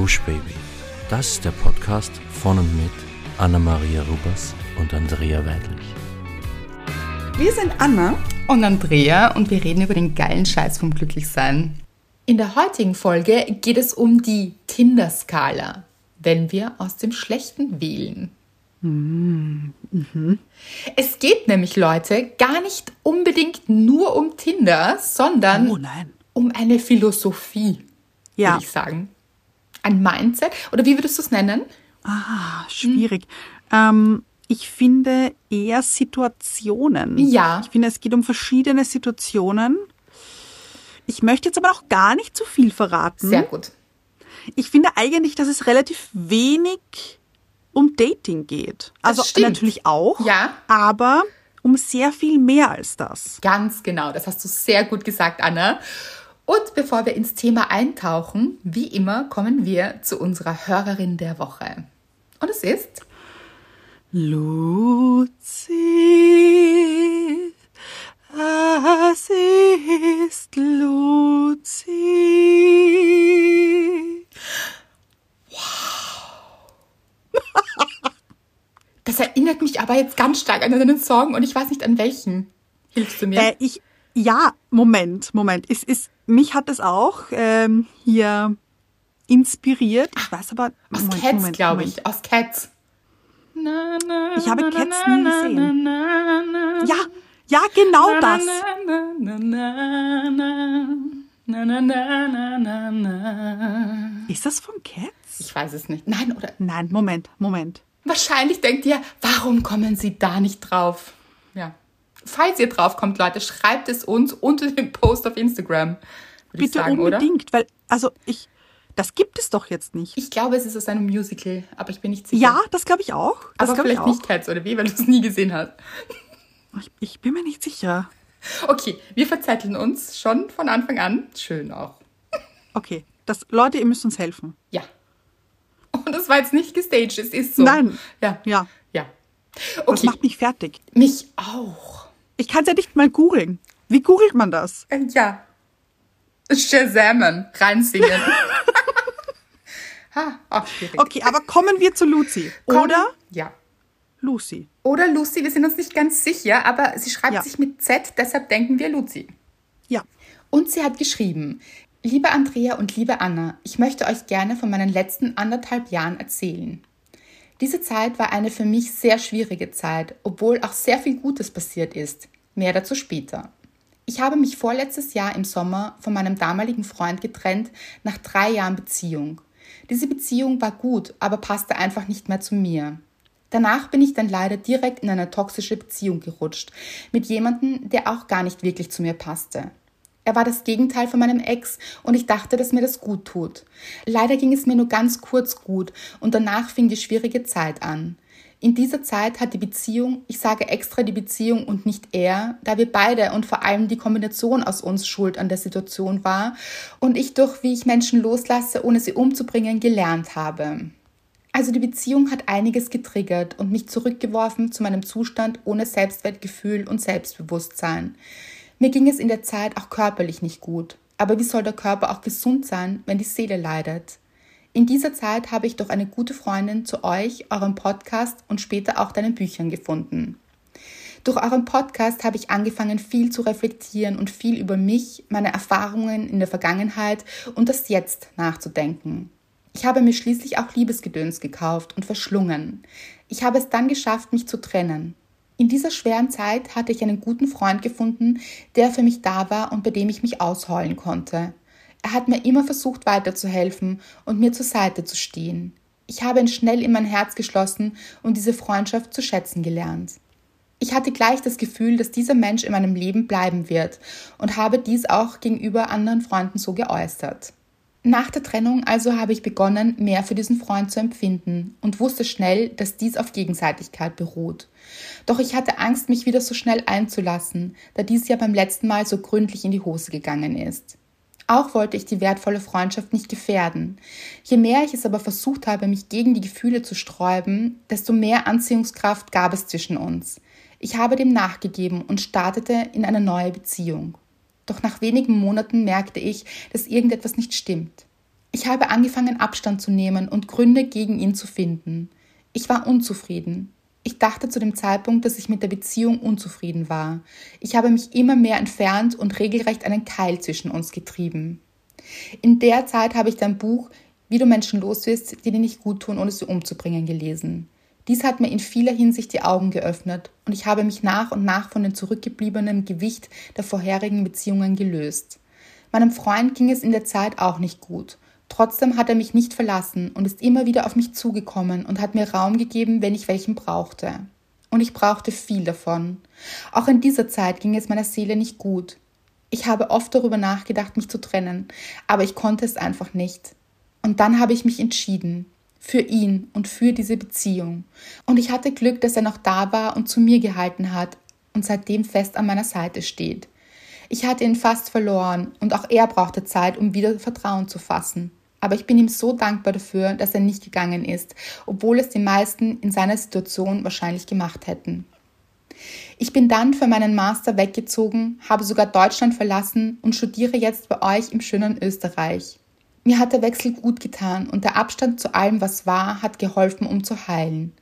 Gush Baby. Das ist der Podcast von und mit Anna-Maria Rubers und Andrea Weidlich. Wir sind Anna und Andrea und wir reden über den geilen Scheiß vom Glücklichsein. In der heutigen Folge geht es um die Tinder-Skala, wenn wir aus dem Schlechten wählen. Mhm. Es geht nämlich, Leute, gar nicht unbedingt nur um Tinder, sondern Oh nein. um eine Philosophie, Ja. würde ich sagen. Ein Mindset, oder wie würdest du es nennen? Ah, schwierig. Ähm, ich finde eher Situationen. Ja. Ich finde, es geht um verschiedene Situationen. Ich möchte jetzt aber auch gar nicht zu viel verraten. Sehr gut. Ich finde eigentlich, dass es relativ wenig um Dating geht. Also natürlich auch, Ja. aber um sehr viel mehr als das. Ganz genau, das hast du sehr gut gesagt, Anna. Und bevor wir ins Thema eintauchen, wie immer kommen wir zu unserer Hörerin der Woche. Und es ist Luzi, es ist Luzi. Das erinnert mich aber jetzt ganz stark an einen Song und ich weiß nicht an welchen. Hilfst du mir? Äh, ich, ja, Moment, Moment. Es ist, mich hat es auch ähm, hier inspiriert. Ich weiß aber. Aus Moment, Cats, glaube ich. Aus Cats. Na, na, ich habe na, Cats nie gesehen. ja, ja, genau das. Ist das von Cats? Ich weiß es nicht. Nein, oder? Nein, Moment, Moment. Wahrscheinlich denkt ihr, warum kommen sie da nicht drauf? Ja. Falls ihr drauf kommt, Leute, schreibt es uns unter dem Post auf Instagram. Bitte sagen, oder? unbedingt, weil, also ich, das gibt es doch jetzt nicht. Ich glaube, es ist aus einem Musical, aber ich bin nicht sicher. Ja, das glaube ich auch. Das aber vielleicht auch. nicht Cats oder wie, weil du es nie gesehen hast. Ich, ich bin mir nicht sicher. Okay, wir verzetteln uns schon von Anfang an. Schön auch. Okay, das, Leute, ihr müsst uns helfen. Ja. Und das war jetzt nicht gestaged, es ist so. Nein. Ja. Ja, Ja. das Okay. macht mich fertig. Mich auch. Ich kann es ja nicht mal googeln. Wie googelt man das? Äh, Ja. Shazamen, reinsingen. ha, auch schwierig. Okay, aber kommen wir zu Lucy. Komm. Oder Ja. Lucy. Oder Lucy, wir sind uns nicht ganz sicher, aber sie schreibt Ja. sich mit Z, deshalb denken wir Lucy. Ja. Und sie hat geschrieben, liebe Andrea und liebe Anna, ich möchte euch gerne von meinen letzten anderthalb Jahren erzählen. Diese Zeit war eine für mich sehr schwierige Zeit, obwohl auch sehr viel Gutes passiert ist. Mehr dazu später. Ich habe mich vorletztes Jahr im Sommer von meinem damaligen Freund getrennt nach drei Jahren Beziehung. Diese Beziehung war gut, aber passte einfach nicht mehr zu mir. Danach bin ich dann leider direkt in eine toxische Beziehung gerutscht, mit jemandem, der auch gar nicht wirklich zu mir passte. Er war das Gegenteil von meinem Ex und ich dachte, dass mir das gut tut. Leider ging es mir nur ganz kurz gut und danach fing die schwierige Zeit an. In dieser Zeit hat die Beziehung, ich sage extra die Beziehung und nicht er, da wir beide und vor allem die Kombination aus uns schuld an der Situation war und ich durch, wie ich Menschen loslasse, ohne sie umzubringen, gelernt habe. Also die Beziehung hat einiges getriggert und mich zurückgeworfen zu meinem Zustand ohne Selbstwertgefühl und Selbstbewusstsein. Mir ging es in der Zeit auch körperlich nicht gut. Aber wie soll der Körper auch gesund sein, wenn die Seele leidet? In dieser Zeit habe ich doch eine gute Freundin zu euch, eurem Podcast und später auch deinen Büchern gefunden. Durch euren Podcast habe ich angefangen, viel zu reflektieren und viel über mich, meine Erfahrungen in der Vergangenheit und das Jetzt nachzudenken. Ich habe mir schließlich auch Liebesgedöns gekauft und verschlungen. Ich habe es dann geschafft, mich zu trennen. In dieser schweren Zeit hatte ich einen guten Freund gefunden, der für mich da war und bei dem ich mich ausheulen konnte. Er hat mir immer versucht weiterzuhelfen und mir zur Seite zu stehen. Ich habe ihn schnell in mein Herz geschlossen und diese Freundschaft zu schätzen gelernt. Ich hatte gleich das Gefühl, dass dieser Mensch in meinem Leben bleiben wird und habe dies auch gegenüber anderen Freunden so geäußert. Nach der Trennung also habe ich begonnen, mehr für diesen Freund zu empfinden und wusste schnell, dass dies auf Gegenseitigkeit beruht. Doch ich hatte Angst, mich wieder so schnell einzulassen, da dies ja beim letzten Mal so gründlich in die Hose gegangen ist. Auch wollte ich die wertvolle Freundschaft nicht gefährden. Je mehr ich es aber versucht habe, mich gegen die Gefühle zu sträuben, desto mehr Anziehungskraft gab es zwischen uns. Ich habe dem nachgegeben und startete in eine neue Beziehung. Doch nach wenigen Monaten merkte ich, dass irgendetwas nicht stimmt. Ich habe angefangen, Abstand zu nehmen und Gründe gegen ihn zu finden. Ich war unzufrieden. Ich dachte zu dem Zeitpunkt, dass ich mit der Beziehung unzufrieden war. Ich habe mich immer mehr entfernt und regelrecht einen Keil zwischen uns getrieben. In der Zeit habe ich dein Buch Wie du Menschen los wirst, die dir nicht gut tun, ohne sie umzubringen, gelesen. Dies hat mir in vieler Hinsicht die Augen geöffnet und ich habe mich nach und nach von dem zurückgebliebenen Gewicht der vorherigen Beziehungen gelöst. Meinem Freund ging es in der Zeit auch nicht gut. Trotzdem hat er mich nicht verlassen und ist immer wieder auf mich zugekommen und hat mir Raum gegeben, wenn ich welchen brauchte. Und ich brauchte viel davon. Auch in dieser Zeit ging es meiner Seele nicht gut. Ich habe oft darüber nachgedacht, mich zu trennen, aber ich konnte es einfach nicht. Und dann habe ich mich entschieden. Für ihn und für diese Beziehung. Und ich hatte Glück, dass er noch da war und zu mir gehalten hat und seitdem fest an meiner Seite steht. Ich hatte ihn fast verloren und auch er brauchte Zeit, um wieder Vertrauen zu fassen. Aber ich bin ihm so dankbar dafür, dass er nicht gegangen ist, obwohl es die meisten in seiner Situation wahrscheinlich gemacht hätten. Ich bin dann für meinen Master weggezogen, habe sogar Deutschland verlassen und studiere jetzt bei euch im schönen Österreich. Mir hat der Wechsel gut getan und der Abstand zu allem, was war, hat geholfen, um zu heilen.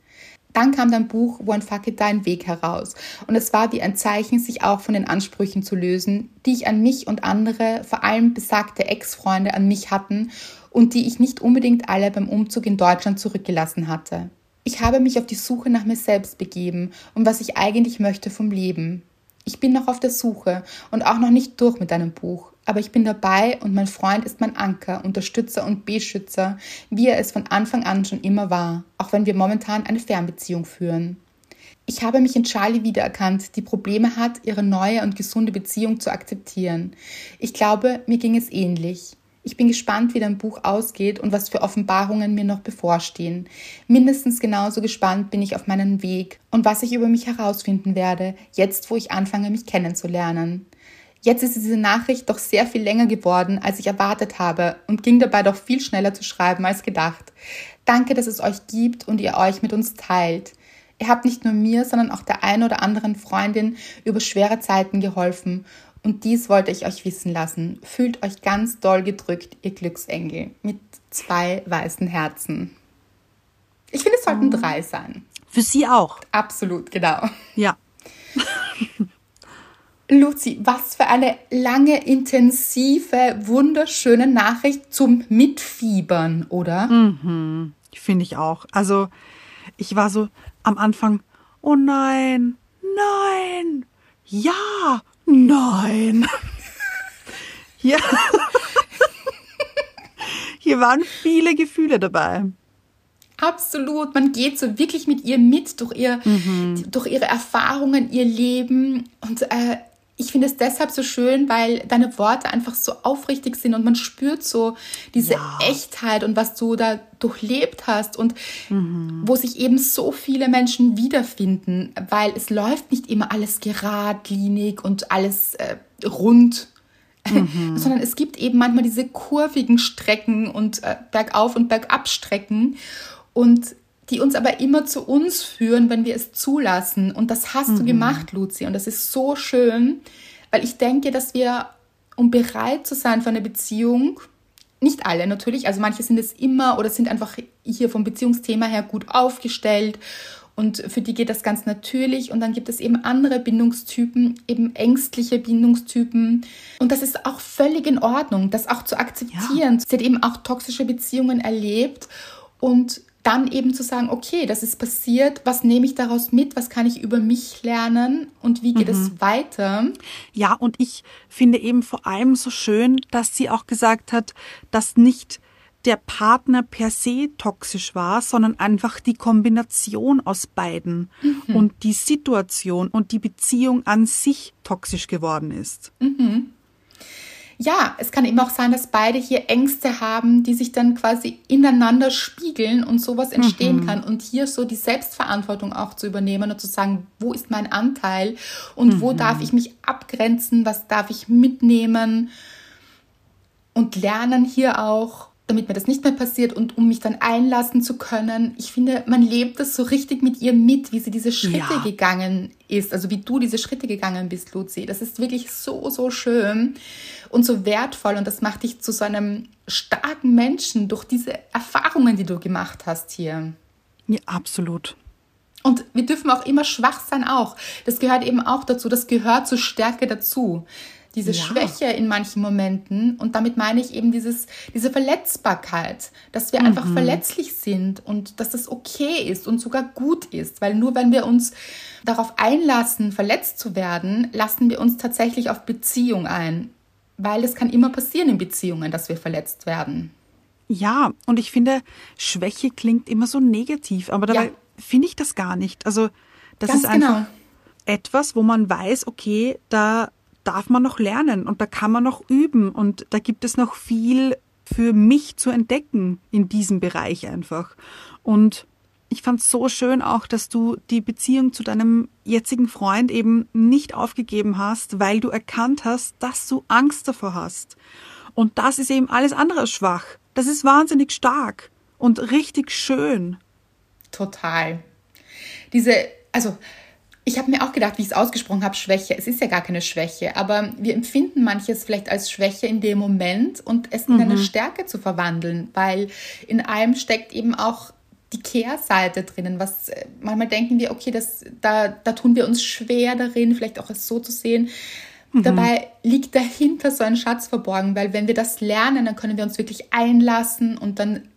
Dann kam dein Buch One Fuck It Dein Weg heraus und es war wie ein Zeichen, sich auch von den Ansprüchen zu lösen, die ich an mich und andere, vor allem besagte Ex-Freunde an mich hatten und die ich nicht unbedingt alle beim Umzug in Deutschland zurückgelassen hatte. Ich habe mich auf die Suche nach mir selbst begeben und was ich eigentlich möchte vom Leben. Ich bin noch auf der Suche und auch noch nicht durch mit deinem Buch, aber ich bin dabei und mein Freund ist mein Anker, Unterstützer und Beschützer, wie er es von Anfang an schon immer war, auch wenn wir momentan eine Fernbeziehung führen. Ich habe mich in Charlie wiedererkannt, die Probleme hat, ihre neue und gesunde Beziehung zu akzeptieren. Ich glaube, mir ging es ähnlich. Ich bin gespannt, wie dein Buch ausgeht und was für Offenbarungen mir noch bevorstehen. Mindestens genauso gespannt bin ich auf meinen Weg und was ich über mich herausfinden werde, jetzt wo ich anfange, mich kennenzulernen. Jetzt ist diese Nachricht doch sehr viel länger geworden, als ich erwartet habe und ging dabei doch viel schneller zu schreiben als gedacht. Danke, dass es euch gibt und ihr euch mit uns teilt. Ihr habt nicht nur mir, sondern auch der ein oder anderen Freundin über schwere Zeiten geholfen und dies wollte ich euch wissen lassen. Fühlt euch ganz doll gedrückt, ihr Glücksengel, mit zwei weißen Herzen. Ich finde, es sollten oh. drei sein. Für Sie auch. Absolut, genau. Ja. Luzi, was für eine lange, intensive, wunderschöne Nachricht zum Mitfiebern, oder? Mhm. Finde ich auch. Also, ich war so am Anfang, oh nein, nein, ja, Nein. Ja. Hier waren viele Gefühle dabei. Absolut. Man geht so wirklich mit ihr mit durch, ihr, mhm. durch ihre Erfahrungen, ihr Leben. Und äh, ich finde es deshalb so schön, weil deine Worte einfach so aufrichtig sind und man spürt so diese ja. Echtheit und was du da durchlebt hast und mhm. wo sich eben so viele Menschen wiederfinden, weil es läuft nicht immer alles geradlinig und alles äh, rund. Mhm. sondern es gibt eben manchmal diese kurvigen Strecken und äh, bergauf und bergab Strecken und die uns aber immer zu uns führen, wenn wir es zulassen. Und das hast mhm. du gemacht, Luzi. Und das ist so schön, weil ich denke, dass wir, um bereit zu sein für eine Beziehung, nicht alle natürlich, also manche sind es immer oder sind einfach hier vom Beziehungsthema her gut aufgestellt und für die geht das ganz natürlich. Und dann gibt es eben andere Bindungstypen, eben ängstliche Bindungstypen. Und das ist auch völlig in Ordnung, das auch zu akzeptieren. Ja. Sie hat eben auch toxische Beziehungen erlebt und dann eben zu sagen, okay, das ist passiert, was nehme ich daraus mit, was kann ich über mich lernen und wie geht mhm. es weiter? Ja, und ich finde eben vor allem so schön, dass sie auch gesagt hat, dass nicht der Partner per se toxisch war, sondern einfach die Kombination aus beiden mhm. und die Situation und die Beziehung an sich toxisch geworden ist. Mhm ja, es kann eben auch sein, dass beide hier Ängste haben, die sich dann quasi ineinander spiegeln und sowas entstehen mhm. kann. Und hier so die Selbstverantwortung auch zu übernehmen und zu sagen, wo ist mein Anteil und mhm. wo darf ich mich abgrenzen, was darf ich mitnehmen und lernen hier auch damit mir das nicht mehr passiert und um mich dann einlassen zu können. Ich finde, man lebt das so richtig mit ihr mit, wie sie diese Schritte ja. gegangen ist, also wie du diese Schritte gegangen bist, Luzi. Das ist wirklich so, so schön und so wertvoll und das macht dich zu so einem starken Menschen durch diese Erfahrungen, die du gemacht hast hier. Ja, absolut. Und wir dürfen auch immer schwach sein, auch. Das gehört eben auch dazu. Das gehört zur Stärke dazu diese ja. Schwäche in manchen Momenten. Und damit meine ich eben dieses, diese Verletzbarkeit, dass wir mhm. einfach verletzlich sind und dass das okay ist und sogar gut ist. Weil nur wenn wir uns darauf einlassen, verletzt zu werden, lassen wir uns tatsächlich auf Beziehung ein. Weil es kann immer passieren in Beziehungen, dass wir verletzt werden. Ja, und ich finde, Schwäche klingt immer so negativ, aber dabei ja. finde ich das gar nicht. Also, das Ganz ist einfach genau. etwas, wo man weiß, okay, da darf man noch lernen und da kann man noch üben und da gibt es noch viel für mich zu entdecken in diesem Bereich einfach. Und ich fand es so schön auch, dass du die Beziehung zu deinem jetzigen Freund eben nicht aufgegeben hast, weil du erkannt hast, dass du Angst davor hast. Und das ist eben alles andere als schwach. Das ist wahnsinnig stark und richtig schön. Total. Diese, also ich habe mir auch gedacht, wie ich es ausgesprochen habe, Schwäche. Es ist ja gar keine Schwäche, aber wir empfinden manches vielleicht als Schwäche in dem Moment und es in mhm. eine Stärke zu verwandeln, weil in allem steckt eben auch die Kehrseite drinnen, was äh, manchmal denken wir, okay, das, da, da tun wir uns schwer darin, vielleicht auch es so zu sehen. Mhm. Dabei liegt dahinter so ein Schatz verborgen, weil wenn wir das lernen, dann können wir uns wirklich einlassen und dann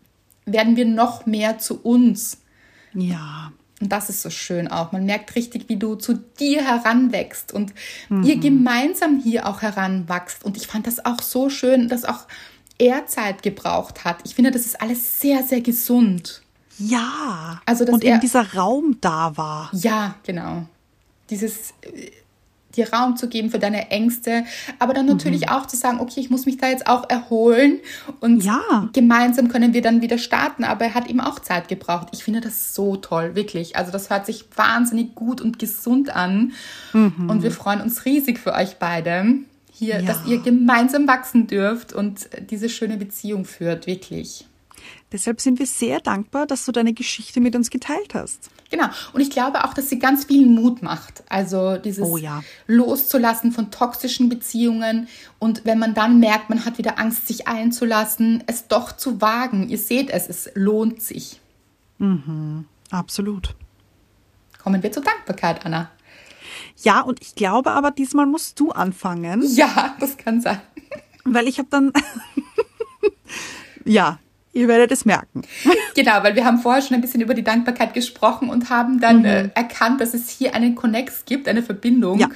werden wir noch mehr zu uns. Ja. Und das ist so schön auch. Man merkt richtig, wie du zu dir heranwächst und mhm. ihr gemeinsam hier auch heranwachst. Und ich fand das auch so schön, dass auch er Zeit gebraucht hat. Ich finde, das ist alles sehr, sehr gesund. Ja. Also, dass und eben dieser Raum da war. Ja, genau. Dieses äh, dir Raum zu geben für deine Ängste, aber dann natürlich mhm. auch zu sagen, okay, ich muss mich da jetzt auch erholen und ja. gemeinsam können wir dann wieder starten, aber er hat ihm auch Zeit gebraucht. Ich finde das so toll, wirklich. Also das hört sich wahnsinnig gut und gesund an mhm. und wir freuen uns riesig für euch beide hier, ja. dass ihr gemeinsam wachsen dürft und diese schöne Beziehung führt, wirklich. Deshalb sind wir sehr dankbar, dass du deine Geschichte mit uns geteilt hast. Genau. Und ich glaube auch, dass sie ganz viel Mut macht. Also dieses oh ja. Loszulassen von toxischen Beziehungen. Und wenn man dann merkt, man hat wieder Angst, sich einzulassen, es doch zu wagen. Ihr seht es, es lohnt sich. Mhm. Absolut. Kommen wir zur Dankbarkeit, Anna. Ja, und ich glaube aber, diesmal musst du anfangen. Ja, das kann sein. Weil ich habe dann. ja, Ihr werdet es merken. Genau, weil wir haben vorher schon ein bisschen über die Dankbarkeit gesprochen und haben dann mhm. äh, erkannt, dass es hier einen Connex gibt, eine Verbindung. Ja.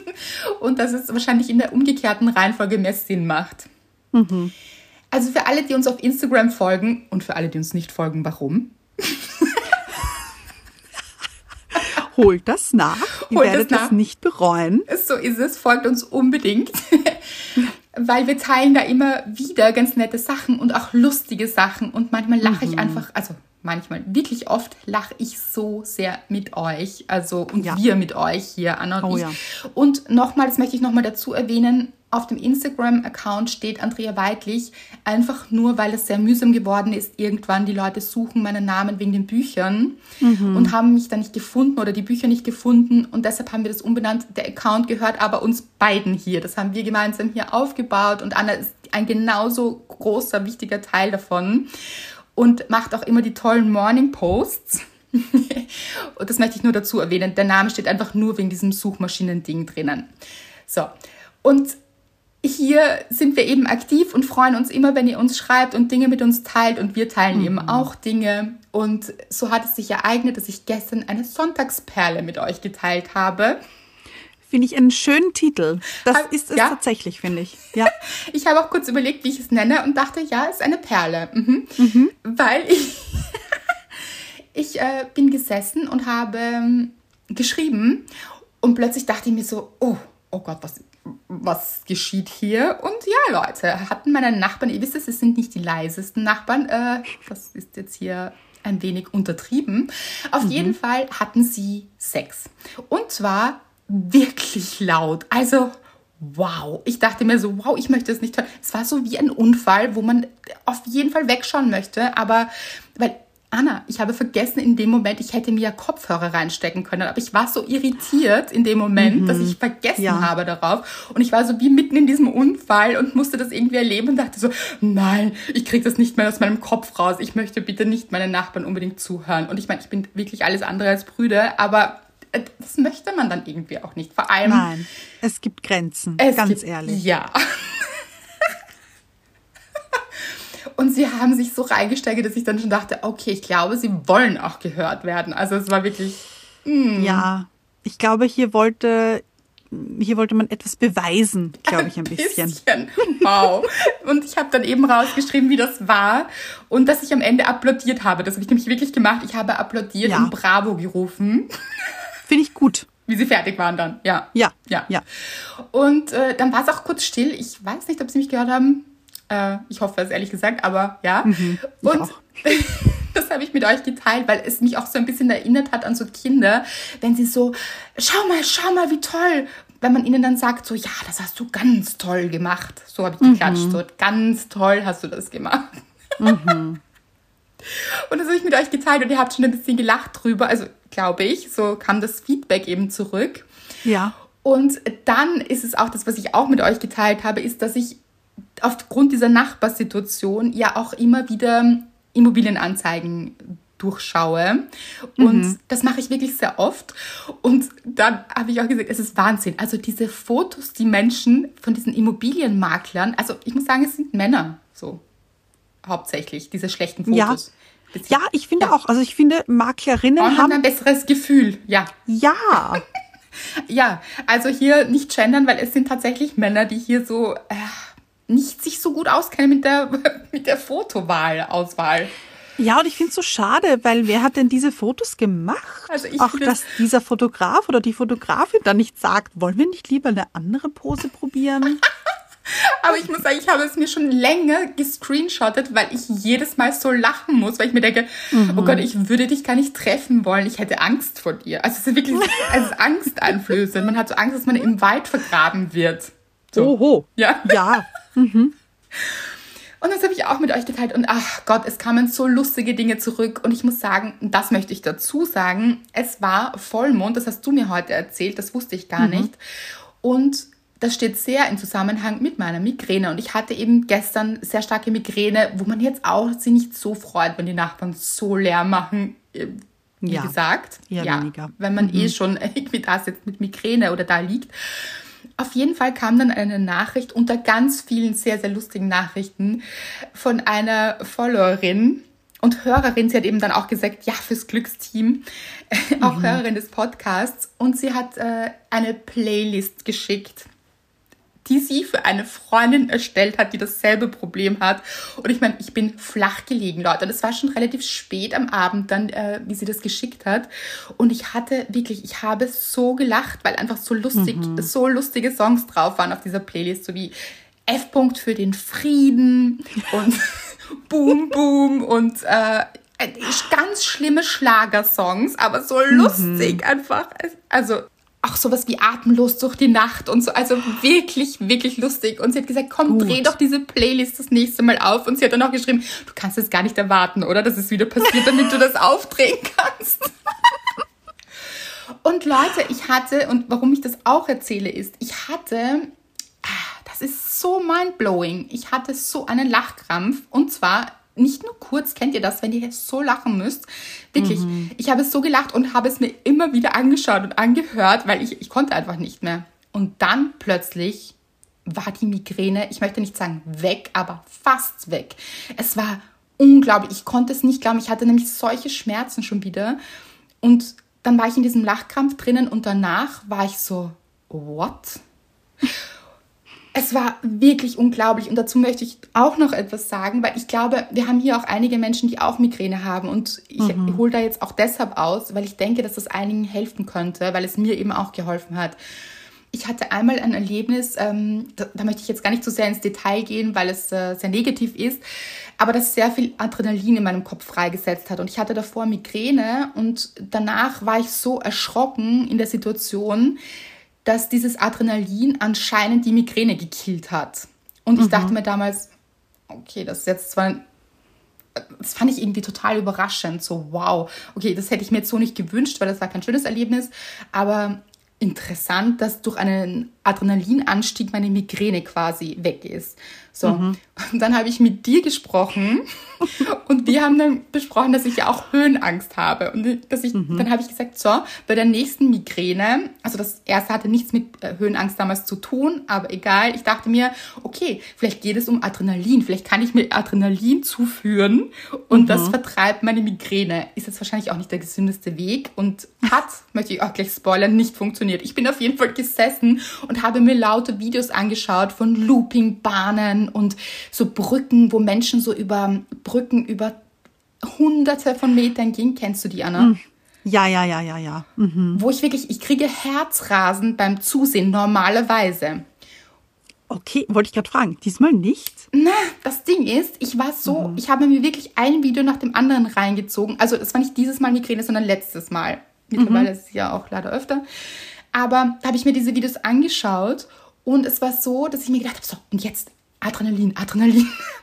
Und dass es wahrscheinlich in der umgekehrten Reihenfolge mehr Sinn macht. Mhm. Also für alle, die uns auf Instagram folgen und für alle, die uns nicht folgen, warum? Holt das nach. Ihr Holt werdet es nicht bereuen. So ist es. Folgt uns unbedingt weil wir teilen da immer wieder ganz nette Sachen und auch lustige Sachen und manchmal lache mhm. ich einfach, also manchmal, wirklich oft lache ich so sehr mit euch, also und ja. wir mit euch hier, Anna und oh, ich. Ja. Und nochmal, das möchte ich nochmal dazu erwähnen, auf dem Instagram-Account steht Andrea Weidlich, einfach nur, weil es sehr mühsam geworden ist. Irgendwann die Leute suchen meinen Namen wegen den Büchern mhm. und haben mich da nicht gefunden oder die Bücher nicht gefunden. Und deshalb haben wir das umbenannt. Der Account gehört aber uns beiden hier. Das haben wir gemeinsam hier aufgebaut und Anna ist ein genauso großer, wichtiger Teil davon und macht auch immer die tollen Morning Posts. und das möchte ich nur dazu erwähnen. Der Name steht einfach nur wegen diesem Suchmaschinen-Ding drinnen. So. Und hier sind wir eben aktiv und freuen uns immer, wenn ihr uns schreibt und Dinge mit uns teilt und wir teilen mhm. eben auch Dinge. Und so hat es sich ereignet, dass ich gestern eine Sonntagsperle mit euch geteilt habe. Finde ich einen schönen Titel. Das Hab, ist es ja? tatsächlich, finde ich. Ja. Ich habe auch kurz überlegt, wie ich es nenne und dachte, ja, es ist eine Perle. Mhm. Mhm. Weil ich, ich äh, bin gesessen und habe ähm, geschrieben und plötzlich dachte ich mir so, oh, oh Gott, was was geschieht hier? Und ja, Leute, hatten meine Nachbarn, ihr wisst es, es sind nicht die leisesten Nachbarn, äh, das ist jetzt hier ein wenig untertrieben. Auf mhm. jeden Fall hatten sie Sex. Und zwar wirklich laut. Also, wow. Ich dachte mir so, wow, ich möchte es nicht hören. Es war so wie ein Unfall, wo man auf jeden Fall wegschauen möchte, aber Anna, ich habe vergessen in dem Moment, ich hätte mir ja Kopfhörer reinstecken können, aber ich war so irritiert in dem Moment, mhm. dass ich vergessen ja. habe darauf. Und ich war so wie mitten in diesem Unfall und musste das irgendwie erleben und dachte so, nein, ich kriege das nicht mehr aus meinem Kopf raus. Ich möchte bitte nicht meinen Nachbarn unbedingt zuhören. Und ich meine, ich bin wirklich alles andere als Brüder, aber äh, das möchte man dann irgendwie auch nicht. Vor allem. Nein, es gibt Grenzen, ganz gibt, ehrlich. Ja. Und sie haben sich so reingesteigert, dass ich dann schon dachte, okay, ich glaube, sie wollen auch gehört werden. Also es war wirklich. Mm. Ja, ich glaube, hier wollte hier wollte man etwas beweisen, glaube ich, ein, ein bisschen. bisschen. Wow. und ich habe dann eben rausgeschrieben, wie das war und dass ich am Ende applaudiert habe. Das habe ich nämlich wirklich gemacht. Ich habe applaudiert ja. und Bravo gerufen. Finde ich gut. Wie sie fertig waren dann, ja. Ja, ja. ja. Und äh, dann war es auch kurz still. Ich weiß nicht, ob Sie mich gehört haben. Äh, ich hoffe es ehrlich gesagt, aber ja. Mhm, und das habe ich mit euch geteilt, weil es mich auch so ein bisschen erinnert hat an so Kinder, wenn sie so, schau mal, schau mal, wie toll. Wenn man ihnen dann sagt, so, ja, das hast du ganz toll gemacht. So habe ich geklatscht, mhm. so, ganz toll hast du das gemacht. Mhm. Und das habe ich mit euch geteilt und ihr habt schon ein bisschen gelacht drüber. Also, glaube ich, so kam das Feedback eben zurück. Ja. Und dann ist es auch das, was ich auch mit euch geteilt habe, ist, dass ich aufgrund dieser Nachbarsituation ja auch immer wieder Immobilienanzeigen durchschaue. Und mhm. das mache ich wirklich sehr oft. Und dann habe ich auch gesagt, es ist Wahnsinn. Also diese Fotos, die Menschen von diesen Immobilienmaklern, also ich muss sagen, es sind Männer so hauptsächlich, diese schlechten Fotos. Ja, ja ich finde ja. auch, also ich finde, Maklerinnen haben, haben ein besseres Gefühl, ja. Ja. ja, also hier nicht gendern, weil es sind tatsächlich Männer, die hier so... Äh, nicht sich so gut auskennen mit der, mit der Fotowahl, Auswahl. Ja, und ich finde es so schade, weil wer hat denn diese Fotos gemacht? Also ich Auch, dass dieser Fotograf oder die Fotografin dann nicht sagt, wollen wir nicht lieber eine andere Pose probieren? Aber ich muss sagen, ich habe es mir schon länger gescreenshottet, weil ich jedes Mal so lachen muss, weil ich mir denke, mhm. oh Gott, ich würde dich gar nicht treffen wollen. Ich hätte Angst vor dir. Also es ist wirklich es ist angsteinflößend. Man hat so Angst, dass man im Wald vergraben wird. So. Oho. Ja. Ja. Mhm. Und das habe ich auch mit euch geteilt. Und ach Gott, es kamen so lustige Dinge zurück. Und ich muss sagen, das möchte ich dazu sagen, es war Vollmond, das hast du mir heute erzählt, das wusste ich gar mhm. nicht. Und das steht sehr im Zusammenhang mit meiner Migräne. Und ich hatte eben gestern sehr starke Migräne, wo man jetzt auch sich nicht so freut, wenn die Nachbarn so leer machen. Äh, wie ja, gesagt, ja, weniger. wenn man eh mhm. eh schon irgendwie da sitzt mit Migräne oder da liegt. Auf jeden Fall kam dann eine Nachricht unter ganz vielen sehr, sehr lustigen Nachrichten von einer Followerin und Hörerin. Sie hat eben dann auch gesagt, ja, fürs Glücksteam, auch mhm. Hörerin des Podcasts. Und sie hat äh, eine Playlist geschickt die sie für eine Freundin erstellt hat, die dasselbe Problem hat. Und ich meine, ich bin flach gelegen, Leute. Und es war schon relativ spät am Abend dann, äh, wie sie das geschickt hat. Und ich hatte wirklich, ich habe so gelacht, weil einfach so lustig, mhm. so lustige Songs drauf waren auf dieser Playlist, so wie F. -Punkt für den Frieden und Boom Boom und äh, ganz schlimme Schlagersongs, aber so mhm. lustig einfach. Also auch sowas wie atemlos durch die Nacht und so. Also wirklich, wirklich lustig. Und sie hat gesagt, komm, Gut. dreh doch diese Playlist das nächste Mal auf. Und sie hat dann auch geschrieben, du kannst es gar nicht erwarten, oder? Dass es wieder passiert, damit du das aufdrehen kannst. und Leute, ich hatte, und warum ich das auch erzähle, ist, ich hatte, ah, das ist so mindblowing. Ich hatte so einen Lachkrampf. Und zwar nicht nur kurz, kennt ihr das, wenn ihr so lachen müsst? Wirklich, mhm. ich habe so gelacht und habe es mir immer wieder angeschaut und angehört, weil ich, ich konnte einfach nicht mehr. Und dann plötzlich war die Migräne, ich möchte nicht sagen weg, aber fast weg. Es war unglaublich, ich konnte es nicht glauben. Ich hatte nämlich solche Schmerzen schon wieder. Und dann war ich in diesem Lachkrampf drinnen und danach war ich so, what? Es war wirklich unglaublich und dazu möchte ich auch noch etwas sagen, weil ich glaube, wir haben hier auch einige Menschen, die auch Migräne haben und ich mhm. hole da jetzt auch deshalb aus, weil ich denke, dass das einigen helfen könnte, weil es mir eben auch geholfen hat. Ich hatte einmal ein Erlebnis, ähm, da, da, möchte ich jetzt gar nicht so sehr ins Detail gehen, weil es äh, sehr negativ ist, aber das sehr viel Adrenalin in meinem Kopf freigesetzt hat. Und ich hatte davor Migräne und danach war ich so erschrocken in der Situation, dass dieses Adrenalin anscheinend die Migräne gekillt hat. Und ich dachte mir damals, okay, das ist jetzt zwar das fand ich irgendwie total überraschend. So, wow, okay, das hätte ich mir jetzt so nicht gewünscht, weil das war kein schönes Erlebnis. Aber interessant, dass durch einen Adrenalinanstieg meine Migräne quasi weg ist. So, mhm. und dann habe ich mit dir gesprochen und wir haben dann besprochen, dass ich ja auch Höhenangst habe. Und dass ich, mhm. dann habe ich gesagt, so, bei der nächsten Migräne, also das erste hatte nichts mit äh, Höhenangst damals zu tun, aber egal, ich dachte mir, okay, vielleicht geht es um Adrenalin, vielleicht kann ich mir Adrenalin zuführen und mhm. das vertreibt meine Migräne. Ist jetzt wahrscheinlich auch nicht der gesündeste Weg und hat, möchte ich auch gleich spoilern, nicht funktioniert. Ich bin auf jeden Fall gesessen und habe mir laute Videos angeschaut von Loopingbahnen und so Brücken, wo Menschen so über Brücken über hunderte von Metern gehen. Kennst du die, Anna? Hm. Ja, ja, ja, ja, ja. Mhm. Wo ich wirklich, ich kriege Herzrasen beim Zusehen, normalerweise. Okay, wollte ich gerade fragen. Diesmal nicht? Na, das Ding ist, ich war so, mhm. ich habe mir wirklich ein Video nach dem anderen reingezogen. Also es war nicht dieses Mal Migräne, sondern letztes Mal. Mittlerweile mhm. ist es ja auch leider öfter. Aber da habe ich mir diese Videos angeschaut und es war so, dass ich mir gedacht habe, so, und jetzt Adrenalin, Adrenalin.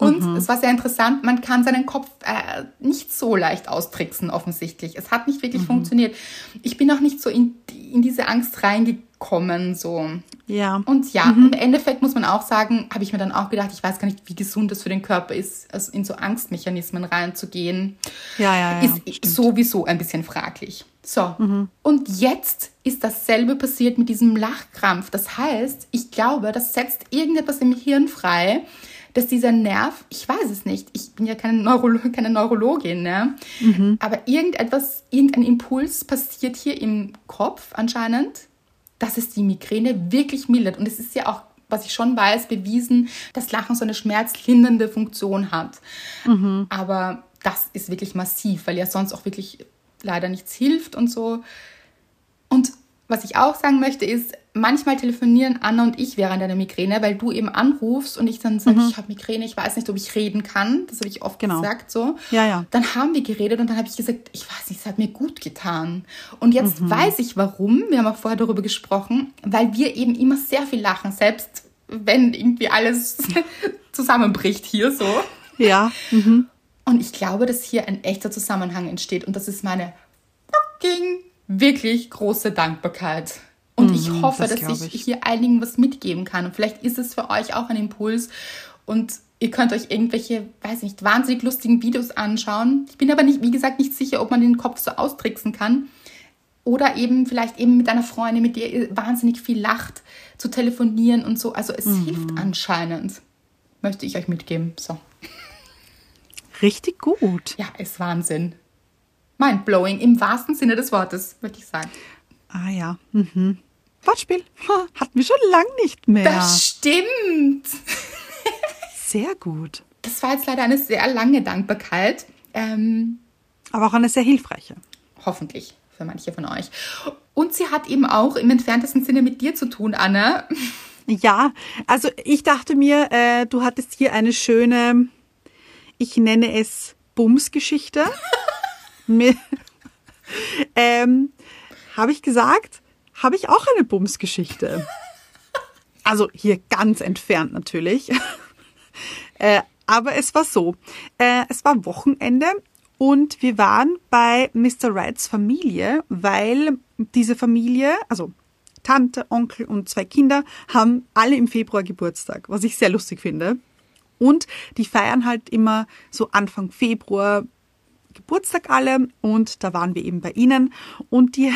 Und mhm. es war sehr interessant, man kann seinen Kopf äh, nicht so leicht austricksen, offensichtlich. Es hat nicht wirklich mhm. funktioniert. Ich bin auch nicht so in, in diese Angst reingekommen, so. Ja. Und ja, mhm. im Endeffekt muss man auch sagen, habe ich mir dann auch gedacht, ich weiß gar nicht, wie gesund es für den Körper ist, also in so Angstmechanismen reinzugehen. Ja, ja, ja. Ist stimmt. sowieso ein bisschen fraglich. So, mhm. und jetzt ist dasselbe passiert mit diesem Lachkrampf. Das heißt, ich glaube, das setzt irgendetwas im Hirn frei, dass dieser Nerv, ich weiß es nicht, ich bin ja keine, Neurolo keine Neurologin, ne? Mhm. aber irgendetwas, irgendein Impuls passiert hier im Kopf anscheinend, dass es die Migräne wirklich mildert. Und es ist ja auch, was ich schon weiß, bewiesen, dass Lachen so eine schmerzlindernde Funktion hat. Mhm. Aber das ist wirklich massiv, weil ja sonst auch wirklich leider nichts hilft und so. Und was ich auch sagen möchte ist, manchmal telefonieren Anna und ich während einer Migräne, weil du eben anrufst und ich dann sage, mhm. ich habe Migräne, ich weiß nicht, ob ich reden kann. Das habe ich oft genau. gesagt so. Ja, ja. Dann haben wir geredet und dann habe ich gesagt, ich weiß nicht, es hat mir gut getan. Und jetzt mhm. weiß ich warum. Wir haben auch vorher darüber gesprochen, weil wir eben immer sehr viel lachen, selbst wenn irgendwie alles zusammenbricht hier so. Ja. Mhm. Und ich glaube, dass hier ein echter Zusammenhang entsteht und das ist meine fucking wirklich große Dankbarkeit. Und ich mhm, hoffe, das dass ich, ich hier einigen was mitgeben kann. Und vielleicht ist es für euch auch ein Impuls. Und ihr könnt euch irgendwelche, weiß nicht, wahnsinnig lustigen Videos anschauen. Ich bin aber nicht, wie gesagt, nicht sicher, ob man den Kopf so austricksen kann. Oder eben vielleicht eben mit einer Freundin, mit der ihr wahnsinnig viel lacht, zu telefonieren und so. Also es mhm. hilft anscheinend. Möchte ich euch mitgeben. So. Richtig gut. Ja, ist Wahnsinn. Mindblowing im wahrsten Sinne des Wortes, würde ich sagen. Ah ja. Mhm. Wortspiel. Hatten wir schon lang nicht mehr. Das stimmt. sehr gut. Das war jetzt leider eine sehr lange Dankbarkeit. Ähm, Aber auch eine sehr hilfreiche. Hoffentlich für manche von euch. Und sie hat eben auch im entferntesten Sinne mit dir zu tun, Anna. Ja, also ich dachte mir, äh, du hattest hier eine schöne, ich nenne es Bumsgeschichte. ähm, Habe ich gesagt, habe ich auch eine Bumsgeschichte. Also hier ganz entfernt natürlich. äh, aber es war so. Äh, es war Wochenende und wir waren bei Mr. Wrights Familie, weil diese Familie, also Tante, Onkel und zwei Kinder, haben alle im Februar Geburtstag, was ich sehr lustig finde. Und die feiern halt immer so Anfang Februar Geburtstag alle und da waren wir eben bei ihnen und die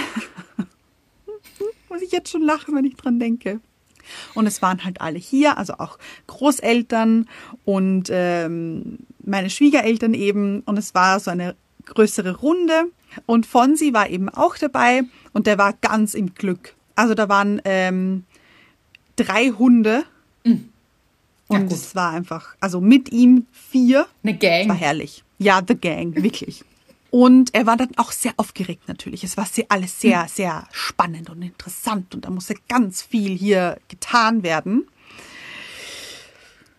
muss ich jetzt schon lachen, wenn ich dran denke. Und es waren halt alle hier, also auch Großeltern und ähm, meine Schwiegereltern eben. Und es war so eine größere Runde. Und Fonsi war eben auch dabei und der war ganz im Glück. Also da waren ähm, drei Hunde. Und ja, es war einfach, also mit ihm vier. Eine Gang. War herrlich. Ja, The Gang, wirklich. Und er war dann auch sehr aufgeregt natürlich. Es war sehr, alles sehr, hm. sehr spannend und interessant und da musste ganz viel hier getan werden.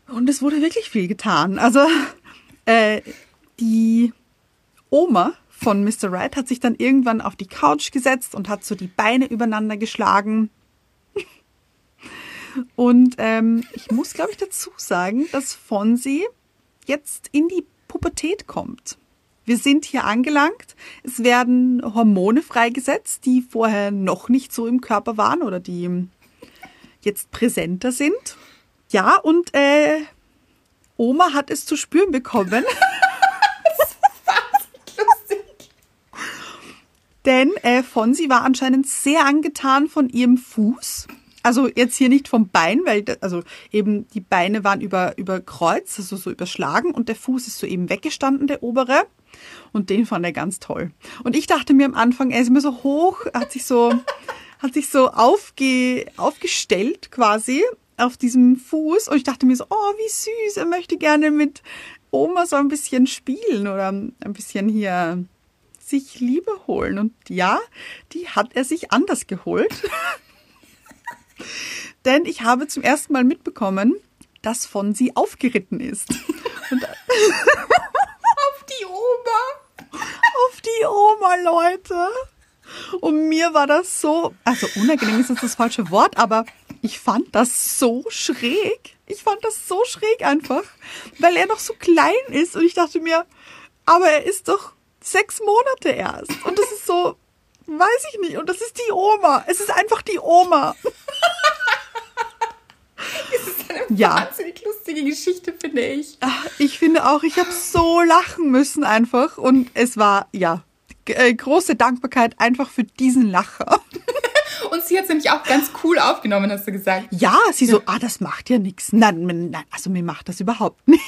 Und es wurde wirklich viel getan. Also äh, die Oma von Mr. Wright hat sich dann irgendwann auf die Couch gesetzt und hat so die Beine übereinander geschlagen Und ähm, ich muss, glaube ich, dazu sagen, dass Fonsi jetzt in die Pubertät kommt. Wir sind hier angelangt. Es werden Hormone freigesetzt, die vorher noch nicht so im Körper waren oder die jetzt präsenter sind. Ja, und äh, Oma hat es zu spüren bekommen. Denn äh, Fonsi war anscheinend sehr angetan von ihrem Fuß. Also jetzt hier nicht vom Bein, weil also eben die Beine waren über über Kreuz, also so überschlagen und der Fuß ist so eben weggestanden, der obere. Und den fand er ganz toll. Und ich dachte mir am Anfang, er ist mir so hoch, hat sich so hat sich so aufge, aufgestellt quasi auf diesem Fuß und ich dachte mir so, oh, wie süß, er möchte gerne mit Oma so ein bisschen spielen oder ein bisschen hier sich Liebe holen. Und ja, die hat er sich anders geholt. Denn ich habe zum ersten Mal mitbekommen, dass von sie aufgeritten ist. Auf die Oma. Auf die Oma, Leute. Und mir war das so, also unangenehm ist jetzt das falsche Wort, aber ich fand das so schräg. Ich fand das so schräg einfach, weil er noch so klein ist und ich dachte mir, aber er ist doch sechs Monate erst. Und das ist so, weiß ich nicht. Und das ist die Oma. Es ist einfach die Oma. Es ist eine ja. wahnsinnig lustige Geschichte, finde ich. Ich finde auch, ich habe so lachen müssen einfach. Und es war, ja, äh, große Dankbarkeit einfach für diesen Lacher. Und sie hat es nämlich auch ganz cool aufgenommen, hast du gesagt. Ja, sie so, ah, das macht ja nichts. Nein, nein, also mir macht das überhaupt nicht.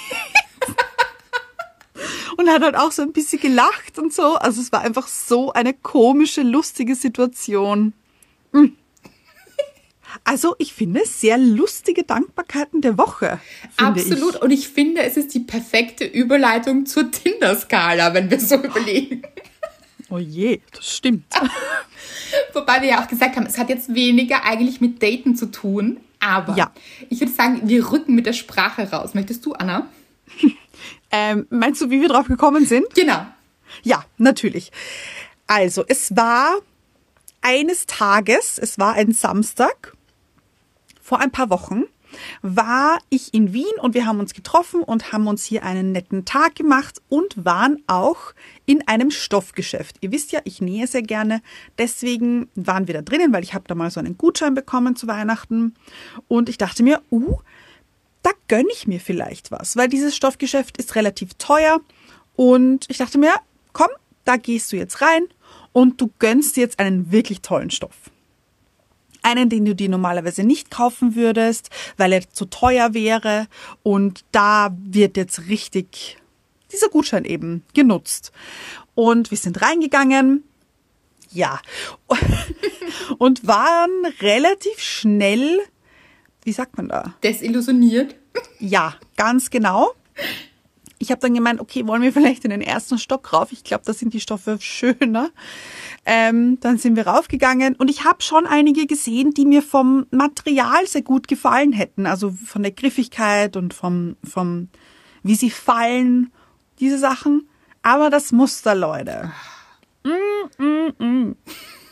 Und hat halt auch so ein bisschen gelacht und so. Also es war einfach so eine komische, lustige Situation. Hm. Also ich finde sehr lustige Dankbarkeiten der Woche. Absolut. Ich. Und ich finde, es ist die perfekte Überleitung zur Tinder-Skala, wenn wir so überlegen. Oh je, das stimmt. Wobei wir ja auch gesagt haben, es hat jetzt weniger eigentlich mit Daten zu tun. Aber ja. ich würde sagen, wir rücken mit der Sprache raus. Möchtest du, Anna? Ähm, meinst du, wie wir drauf gekommen sind? Genau. Ja, natürlich. Also, es war eines Tages, es war ein Samstag, vor ein paar Wochen, war ich in Wien und wir haben uns getroffen und haben uns hier einen netten Tag gemacht und waren auch in einem Stoffgeschäft. Ihr wisst ja, ich nähe sehr gerne, deswegen waren wir da drinnen, weil ich habe da mal so einen Gutschein bekommen zu Weihnachten und ich dachte mir, uh, da gönne ich mir vielleicht was, weil dieses Stoffgeschäft ist relativ teuer und ich dachte mir, komm, da gehst du jetzt rein und du gönnst dir jetzt einen wirklich tollen Stoff. Einen, den du dir normalerweise nicht kaufen würdest, weil er zu teuer wäre und da wird jetzt richtig dieser Gutschein eben genutzt. Und wir sind reingegangen, ja, und waren relativ schnell wie sagt man da? Desillusioniert? Ja, ganz genau. Ich habe dann gemeint, okay, wollen wir vielleicht in den ersten Stock rauf? Ich glaube, da sind die Stoffe schöner. Ähm, dann sind wir raufgegangen und ich habe schon einige gesehen, die mir vom Material sehr gut gefallen hätten. Also von der Griffigkeit und vom, vom wie sie fallen, diese Sachen. Aber das Muster, Leute. Mm, mm, mm.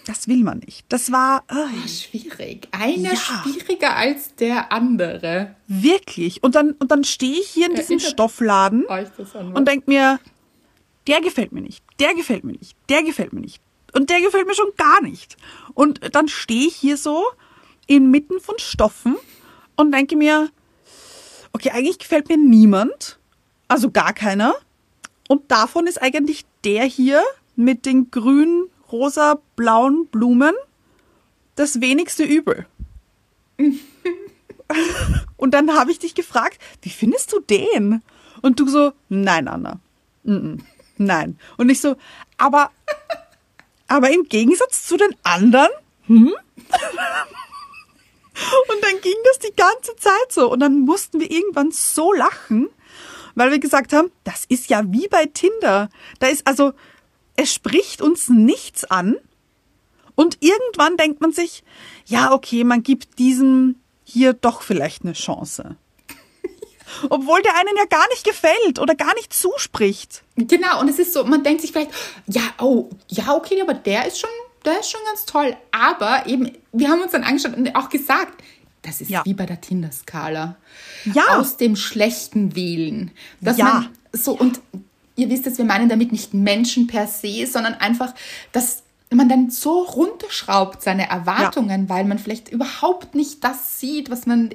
Das will man nicht. Das war oh, schwierig. Einer ja. schwieriger als der andere. Wirklich. Und dann, und dann stehe ich hier in diesem Erinnert Stoffladen und denke mir, der gefällt mir nicht, der gefällt mir nicht, der gefällt mir nicht. Und der gefällt mir schon gar nicht. Und dann stehe ich hier so inmitten von Stoffen und denke mir, okay, eigentlich gefällt mir niemand. Also gar keiner. Und davon ist eigentlich der hier mit den grünen rosa-blauen Blumen das wenigste Übel. und dann habe ich dich gefragt, wie findest du den? Und du so, nein, Anna. nein. Und ich so, aber, aber im Gegensatz zu den anderen, hm? Und dann ging das die ganze Zeit so. Und dann mussten wir irgendwann so lachen, weil wir gesagt haben, das ist ja wie bei Tinder. Da ist also, es spricht uns nichts an. Und irgendwann denkt man sich, ja, okay, man gibt diesem hier doch vielleicht eine Chance. Obwohl der einen ja gar nicht gefällt oder gar nicht zuspricht. Genau, und es ist so, man denkt sich vielleicht, ja, oh, ja, okay, aber der ist schon, der ist schon ganz toll. Aber eben, wir haben uns dann angeschaut und auch gesagt, das ist Ja. wie bei der Tinder-Skala. Ja. Aus dem Schlechten wählen. Dass Ja. man so, und ihr wisst es, wir meinen damit nicht Menschen per se, sondern einfach, dass man dann so runterschraubt seine Erwartungen, weil man vielleicht überhaupt nicht das sieht, was man,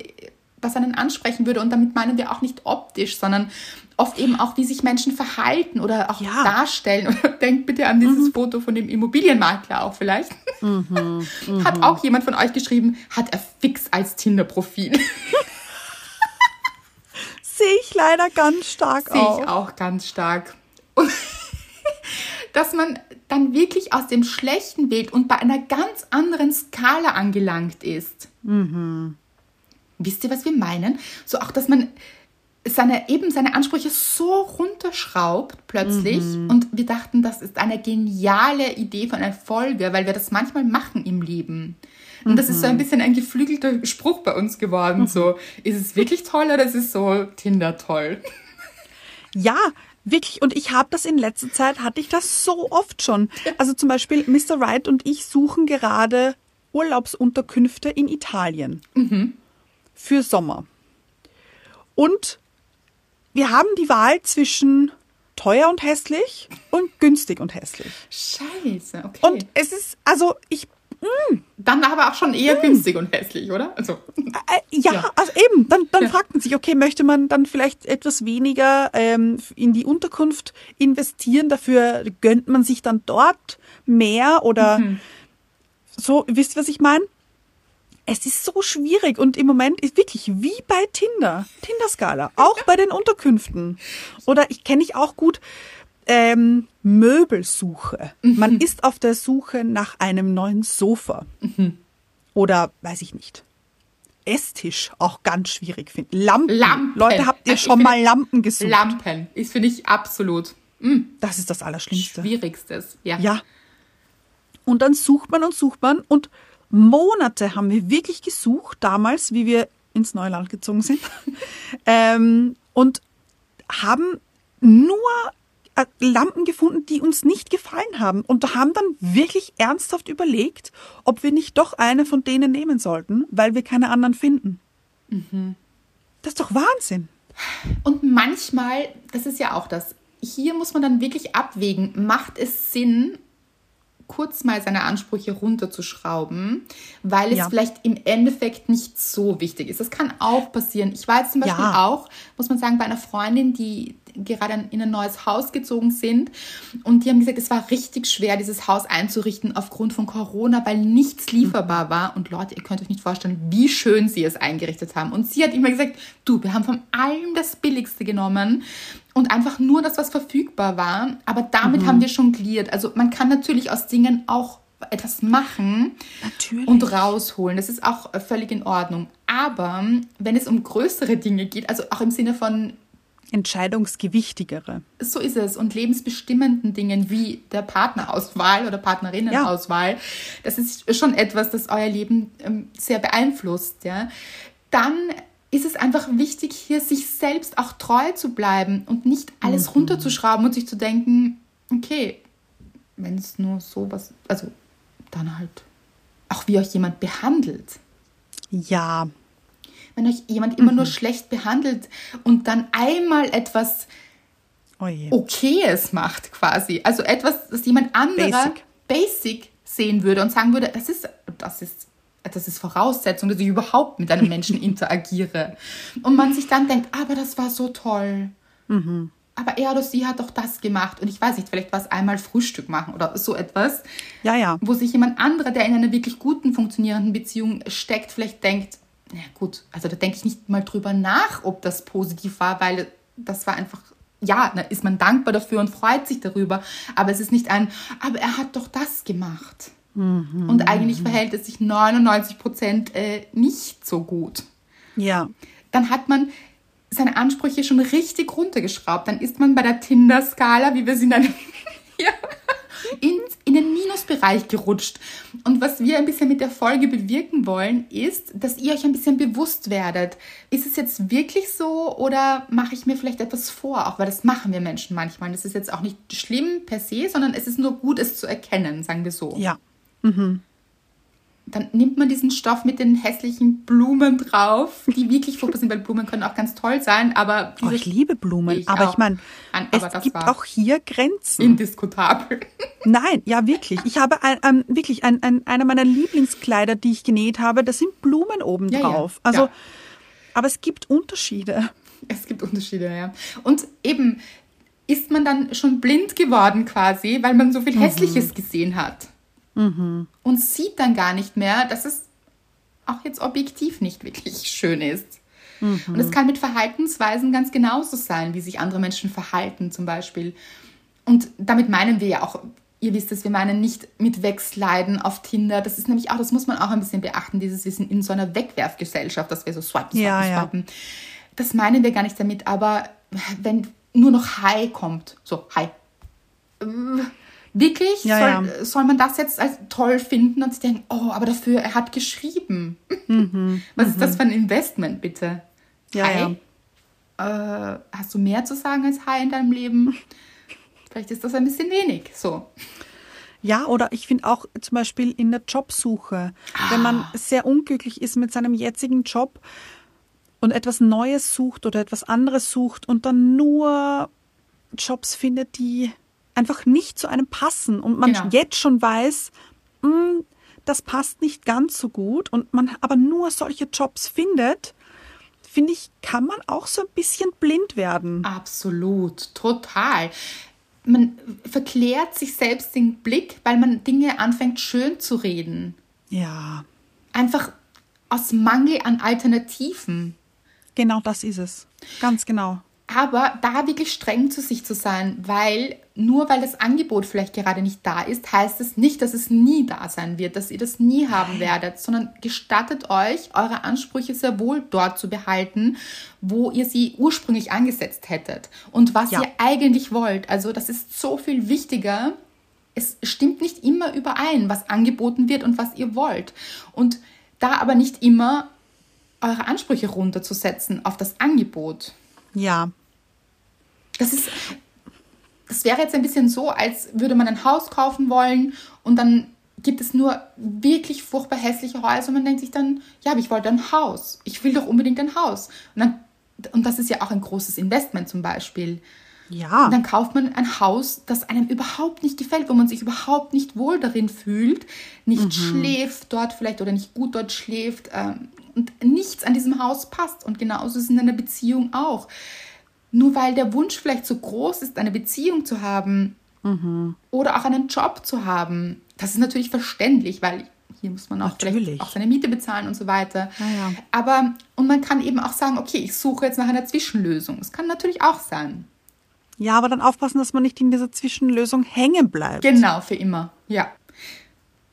was einen ansprechen würde. Und damit meinen wir auch nicht optisch, sondern oft eben auch, wie sich Menschen verhalten oder auch Ja. darstellen. Oder denkt bitte an dieses Foto von dem Immobilienmakler auch vielleicht. Hat auch jemand von euch geschrieben, hat er fix als Tinder-Profil. Sehe ich leider ganz stark Sehe auch. ich auch ganz stark. Und dass man dann wirklich aus dem Schlechten wählt und bei einer ganz anderen Skala angelangt ist. Wisst ihr, was wir meinen? So auch, dass man seine, eben seine Ansprüche so runterschraubt plötzlich. Und wir dachten, das ist eine geniale Idee von einer Folge, weil wir das manchmal machen im Leben. Und das ist so ein bisschen ein geflügelter Spruch bei uns geworden. So, ist es wirklich toll oder ist es so Tinder toll? Ja, wirklich. Und ich habe das in letzter Zeit, hatte ich das so oft schon. Also zum Beispiel Mr. Wright und ich suchen gerade Urlaubsunterkünfte in Italien für Sommer. Und wir haben die Wahl zwischen teuer und hässlich und günstig und hässlich. Scheiße, okay. Und es ist, also ich, dann aber auch schon eher günstig und hässlich, oder? Also, ja, Ja. also eben, dann, dann Ja. fragt man sich, okay, möchte man dann vielleicht etwas weniger ähm, in die Unterkunft investieren, dafür gönnt man sich dann dort mehr oder so, wisst ihr, was ich meine? Es ist so schwierig und im Moment ist wirklich wie bei Tinder, Tinder-Skala, auch bei den Unterkünften. Oder ich kenne ich auch gut ähm, Möbelsuche. Man ist auf der Suche nach einem neuen Sofa. Oder weiß ich nicht. Esstisch auch ganz schwierig finden. Lampen. Lampen. Leute, habt ihr ich schon mal Lampen gesucht? Lampen ist, finde ich, absolut das ist das Allerschlimmste. schwierigstes. Ja. Ja. Und dann sucht man und sucht man und Monate haben wir wirklich gesucht, damals, wie wir ins Neuland gezogen sind, ähm, und haben nur Lampen gefunden, die uns nicht gefallen haben und haben dann wirklich ernsthaft überlegt, ob wir nicht doch eine von denen nehmen sollten, weil wir keine anderen finden. Das ist doch Wahnsinn. Und manchmal, das ist ja auch das, hier muss man dann wirklich abwägen, macht es Sinn, kurz mal seine Ansprüche runterzuschrauben, weil es Ja. vielleicht im Endeffekt nicht so wichtig ist. Das kann auch passieren. Ich war jetzt zum Beispiel Ja. auch, muss man sagen, bei einer Freundin, die gerade in ein neues Haus gezogen sind und die haben gesagt, es war richtig schwer, dieses Haus einzurichten aufgrund von Corona, weil nichts lieferbar war. Und Leute, ihr könnt euch nicht vorstellen, wie schön sie es eingerichtet haben. Und sie hat immer gesagt, du, wir haben von allem das Billigste genommen und einfach nur das, was verfügbar war. Aber damit haben wir jongliert. Also man kann natürlich aus Dingen auch etwas machen Natürlich. und rausholen. Das ist auch äh, völlig in Ordnung. Aber wenn es um größere Dinge geht, also auch im Sinne von Entscheidungsgewichtigere. so ist es. Und lebensbestimmenden Dingen wie der Partnerauswahl oder Partnerinnenauswahl, das ist schon etwas, das euer Leben ähm, sehr beeinflusst. Ja? Dann ist es einfach wichtig, hier sich selbst auch treu zu bleiben und nicht alles runterzuschrauben und sich zu denken, okay, wenn es nur sowas, also dann halt auch wie euch jemand behandelt Ja, wenn euch jemand immer nur schlecht behandelt und dann einmal etwas oh. Okayes macht quasi. Also etwas, das jemand anderer Basic. basic, sehen würde und sagen würde, das ist, das ist, das ist Voraussetzung, dass ich überhaupt mit einem Menschen interagiere. Und man sich dann denkt, aber das war so toll. Aber er oder sie hat doch das gemacht. Und ich weiß nicht, vielleicht war es einmal Frühstück machen oder so etwas Ja, ja. wo sich jemand anderer, der in einer wirklich guten, funktionierenden Beziehung steckt, vielleicht denkt, na gut, also da denke ich nicht mal drüber nach, ob das positiv war, weil das war einfach, ja, da ist man dankbar dafür und freut sich darüber, aber es ist nicht ein, aber er hat doch das gemacht. Und eigentlich verhält es sich 99 Prozent äh, nicht so gut Ja. dann hat man seine Ansprüche schon richtig runtergeschraubt. Dann ist man bei der Tinder-Skala, wie wir sie nennen, ja, in, in den Minusbereich gerutscht. Und was wir ein bisschen mit der Folge bewirken wollen, ist, dass ihr euch ein bisschen bewusst werdet. Ist es jetzt wirklich so oder mache ich mir vielleicht etwas vor? Auch weil das machen wir Menschen manchmal. Das ist jetzt auch nicht schlimm per se, sondern es ist nur gut, es zu erkennen, sagen wir so. Ja. Dann nimmt man diesen Stoff mit den hässlichen Blumen drauf, die wirklich furchtbar sind, weil Blumen können auch ganz toll sein, aber oh, ich liebe Blumen, ich aber auch. ich meine, es gibt auch hier Grenzen. indiskutabel. Nein, ja wirklich. Ich habe ein, ein, wirklich ein, ein, einer meiner Lieblingskleider, die ich genäht habe, da sind Blumen oben Ja, ja. drauf. Also, Ja. aber es gibt Unterschiede. Es gibt Unterschiede, ja. Und eben ist man dann schon blind geworden quasi, weil man so viel Hässliches gesehen hat. Und sieht dann gar nicht mehr, dass es auch jetzt objektiv nicht wirklich schön ist. Und es kann mit Verhaltensweisen ganz genauso sein, wie sich andere Menschen verhalten zum Beispiel. Und damit meinen wir ja auch, ihr wisst es, wir meinen nicht mit Wegsliden auf Tinder. Das ist nämlich auch, das muss man auch ein bisschen beachten, dieses Wissen in so einer Wegwerfgesellschaft, dass wir so swipen, swipen, Ja, ja. swipen. Das meinen wir gar nicht damit, aber wenn nur noch Hi kommt, so Hi. Äh, Wirklich? Ja, soll, soll man das jetzt als toll finden und sich denken, oh, aber dafür, er hat geschrieben. Was ist das für ein Investment, bitte? Mhm, Ja, Hi? Äh, hast du mehr zu sagen als Hi in deinem Leben? Vielleicht ist das ein bisschen wenig. So. Ja, oder ich finde auch zum Beispiel in der Jobsuche, wenn man sehr unglücklich ist mit seinem jetzigen Job und etwas Neues sucht oder etwas anderes sucht und dann nur Jobs findet, die einfach nicht zu einem passen und man Genau. jetzt schon weiß, "Mm, das passt nicht ganz so gut und man aber nur solche Jobs findet, finde ich, kann man auch so ein bisschen blind werden. Absolut, total. Man verklärt sich selbst den Blick, weil man Dinge anfängt schön zu reden. Ja, Einfach aus Mangel an Alternativen. genau das ist es. Ganz genau. Aber da wirklich streng zu sich zu sein, weil nur weil das Angebot vielleicht gerade nicht da ist, heißt es nicht, dass es nie da sein wird, dass ihr das nie haben werdet, sondern gestattet euch, eure Ansprüche sehr wohl dort zu behalten, wo ihr sie ursprünglich angesetzt hättet und was Ja. ihr eigentlich wollt. Also das ist so viel wichtiger. Es stimmt nicht immer überein, was angeboten wird und was ihr wollt. Und da aber nicht immer eure Ansprüche runterzusetzen auf das Angebot. Ja, Das ist, das wäre jetzt ein bisschen so, als würde man ein Haus kaufen wollen und dann gibt es nur wirklich furchtbar hässliche Häuser und man denkt sich dann, ja, aber ich wollte ein Haus. Ich will doch unbedingt ein Haus. Und, dann, und das ist ja auch ein großes Investment zum Beispiel. ja. Und dann kauft man ein Haus, das einem überhaupt nicht gefällt, wo man sich überhaupt nicht wohl darin fühlt, nicht schläft dort vielleicht oder nicht gut dort schläft ähm, und nichts an diesem Haus passt. Und genauso ist es in einer Beziehung auch. Nur weil der Wunsch vielleicht so groß ist, eine Beziehung zu haben oder auch einen Job zu haben, das ist natürlich verständlich, weil hier muss man auch Natürlich. vielleicht auch seine Miete bezahlen und so weiter. Ja, ja. Aber, und man kann eben auch sagen, okay, ich suche jetzt nach einer Zwischenlösung. Das kann natürlich auch sein. Ja, aber dann aufpassen, dass man nicht in dieser Zwischenlösung hängen bleibt. Genau, für immer, ja.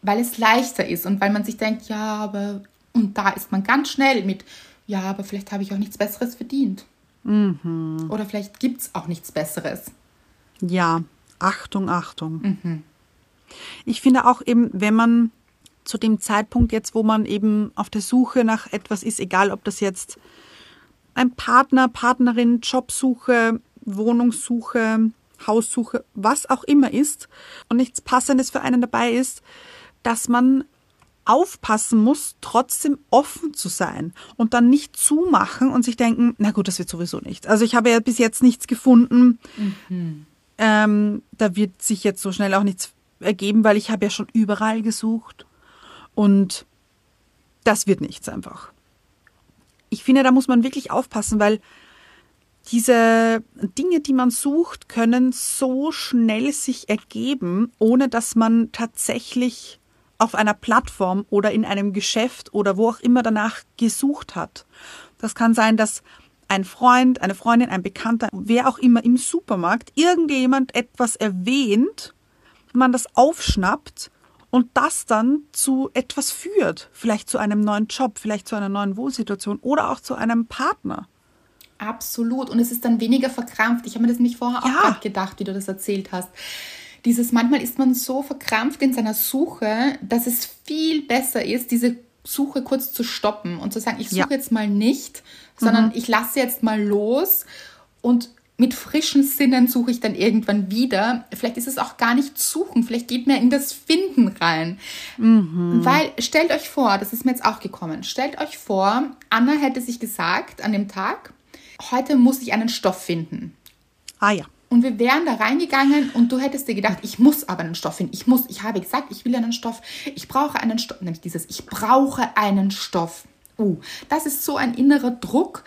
Weil es leichter ist und weil man sich denkt, ja, aber, und da ist man ganz schnell mit, ja, aber vielleicht habe ich auch nichts Besseres verdient. Oder vielleicht gibt es auch nichts Besseres. Ja, Achtung, Achtung. Ich finde auch eben, wenn man zu dem Zeitpunkt jetzt, wo man eben auf der Suche nach etwas ist, egal ob das jetzt ein Partner, Partnerin, Jobsuche, Wohnungssuche, Haussuche, was auch immer ist und nichts Passendes für einen dabei ist, dass man aufpassen muss, trotzdem offen zu sein und dann nicht zumachen und sich denken, na gut, das wird sowieso nicht. Also ich habe ja bis jetzt nichts gefunden. Ähm, da wird sich jetzt so schnell auch nichts ergeben, weil ich habe ja schon überall gesucht und das wird nichts einfach. Ich finde, da muss man wirklich aufpassen, weil diese Dinge, die man sucht, können so schnell sich ergeben, ohne dass man tatsächlich auf einer Plattform oder in einem Geschäft oder wo auch immer danach gesucht hat. Das kann sein, dass ein Freund, eine Freundin, ein Bekannter, wer auch immer im Supermarkt irgendjemand etwas erwähnt, man das aufschnappt und das dann zu etwas führt. Vielleicht zu einem neuen Job, vielleicht zu einer neuen Wohnsituation oder auch zu einem Partner. Absolut. Und es ist dann weniger verkrampft. Ich habe mir das nämlich vorher auch Ja. gerade gedacht, wie du das erzählt hast. Dieses, manchmal ist man so verkrampft in seiner Suche, dass es viel besser ist, diese Suche kurz zu stoppen und zu sagen, ich suche Ja. jetzt mal nicht, sondern ich lasse jetzt mal los und mit frischen Sinnen suche ich dann irgendwann wieder. Vielleicht ist es auch gar nicht suchen, vielleicht geht mir in das Finden rein. Mhm. Weil stellt euch vor, das ist mir jetzt auch gekommen, stellt euch vor, Anna hätte sich gesagt an dem Tag, heute muss ich einen Stoff finden. Ah ja. Und wir wären da reingegangen und du hättest dir gedacht, ich muss aber einen Stoff finden. Ich muss, ich habe gesagt, ich will einen Stoff. Ich brauche einen Stoff. Nämlich dieses, ich brauche einen Stoff. Uh, das ist so ein innerer Druck,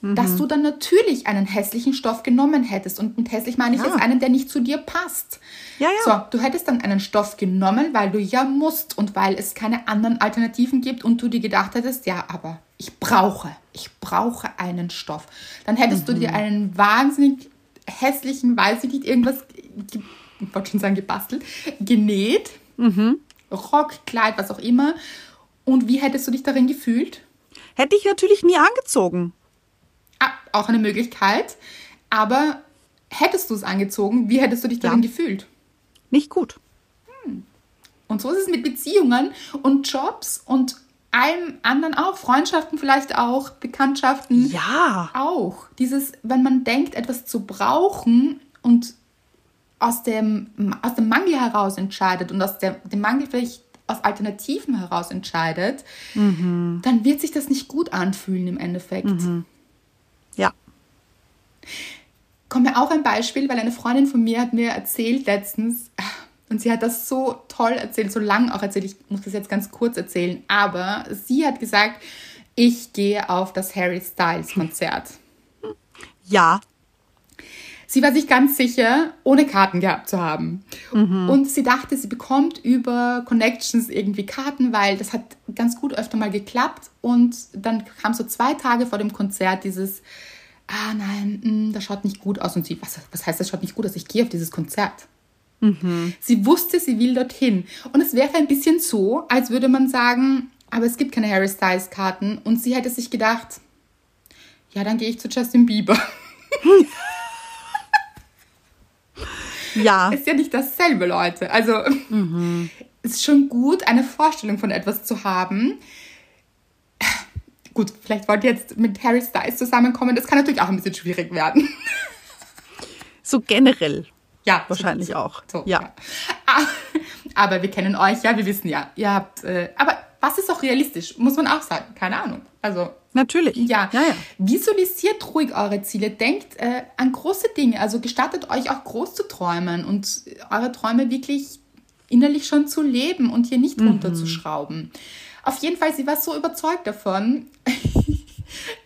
mhm. dass du dann natürlich einen hässlichen Stoff genommen hättest. Und mit hässlich meine ich ja. jetzt einen, der nicht zu dir passt. Ja, ja. So, du hättest dann einen Stoff genommen, weil du ja musst und weil es keine anderen Alternativen gibt und du dir gedacht hättest, ja, aber ich brauche, ich brauche einen Stoff. Dann hättest mhm. du dir einen wahnsinnig hässlichen, weiß ich nicht, irgendwas, ich wollte schon sagen gebastelt, genäht, mhm. Rock, Kleid, was auch immer. Und wie hättest du dich darin gefühlt? Hätte ich natürlich nie angezogen. Ah, auch eine Möglichkeit. Aber hättest du es angezogen, wie hättest du dich darin ja. gefühlt? Nicht gut. Hm. Und so ist es mit Beziehungen und Jobs und allem anderen auch, Freundschaften vielleicht auch, Bekanntschaften. Ja. Auch. Dieses, wenn man denkt, etwas zu brauchen und aus dem, aus dem Mangel heraus entscheidet und aus der, dem Mangel vielleicht aus Alternativen heraus entscheidet, mhm. dann wird sich das nicht gut anfühlen im Endeffekt. Mhm. Ja. Kommt mir auch ein Beispiel, weil eine Freundin von mir hat mir erzählt letztens, und sie hat das so toll erzählt, so lang auch erzählt. Ich muss das jetzt ganz kurz erzählen. Aber sie hat gesagt, ich gehe auf das Harry Styles Konzert. Ja. Sie war sich ganz sicher, ohne Karten gehabt zu haben. Mhm. Und sie dachte, sie bekommt über Connections irgendwie Karten, weil das hat ganz gut öfter mal geklappt. Und dann kam so zwei Tage vor dem Konzert dieses, ah nein, mh, mm, das schaut nicht gut aus. Und sie, was, was heißt, das schaut nicht gut aus? Ich gehe auf dieses Konzert. Mhm. Sie wusste, sie will dorthin. Und es wäre ein bisschen so, als würde man sagen, aber es gibt keine Harry Styles Karten. Und sie hätte sich gedacht, ja, dann gehe ich zu Justin Bieber. ja. Ist ja nicht dasselbe, Leute. Also, mhm. ist schon gut, eine Vorstellung von etwas zu haben. Gut, vielleicht wollt ihr jetzt mit Harry Styles zusammenkommen. Das kann natürlich auch ein bisschen schwierig werden. So generell. Ja, wahrscheinlich so, auch. So, ja. ja. Ah, aber wir kennen euch, ja, wir wissen ja, ihr habt. Äh, aber was ist auch realistisch, muss man auch sagen. Keine Ahnung. Also natürlich. Ja. ja, ja. Visualisiert ruhig eure Ziele, denkt äh, an große Dinge. Also gestattet euch auch groß zu träumen und eure Träume wirklich innerlich schon zu leben und hier nicht mhm. runterzuschrauben. Auf jeden Fall, sie war so überzeugt davon.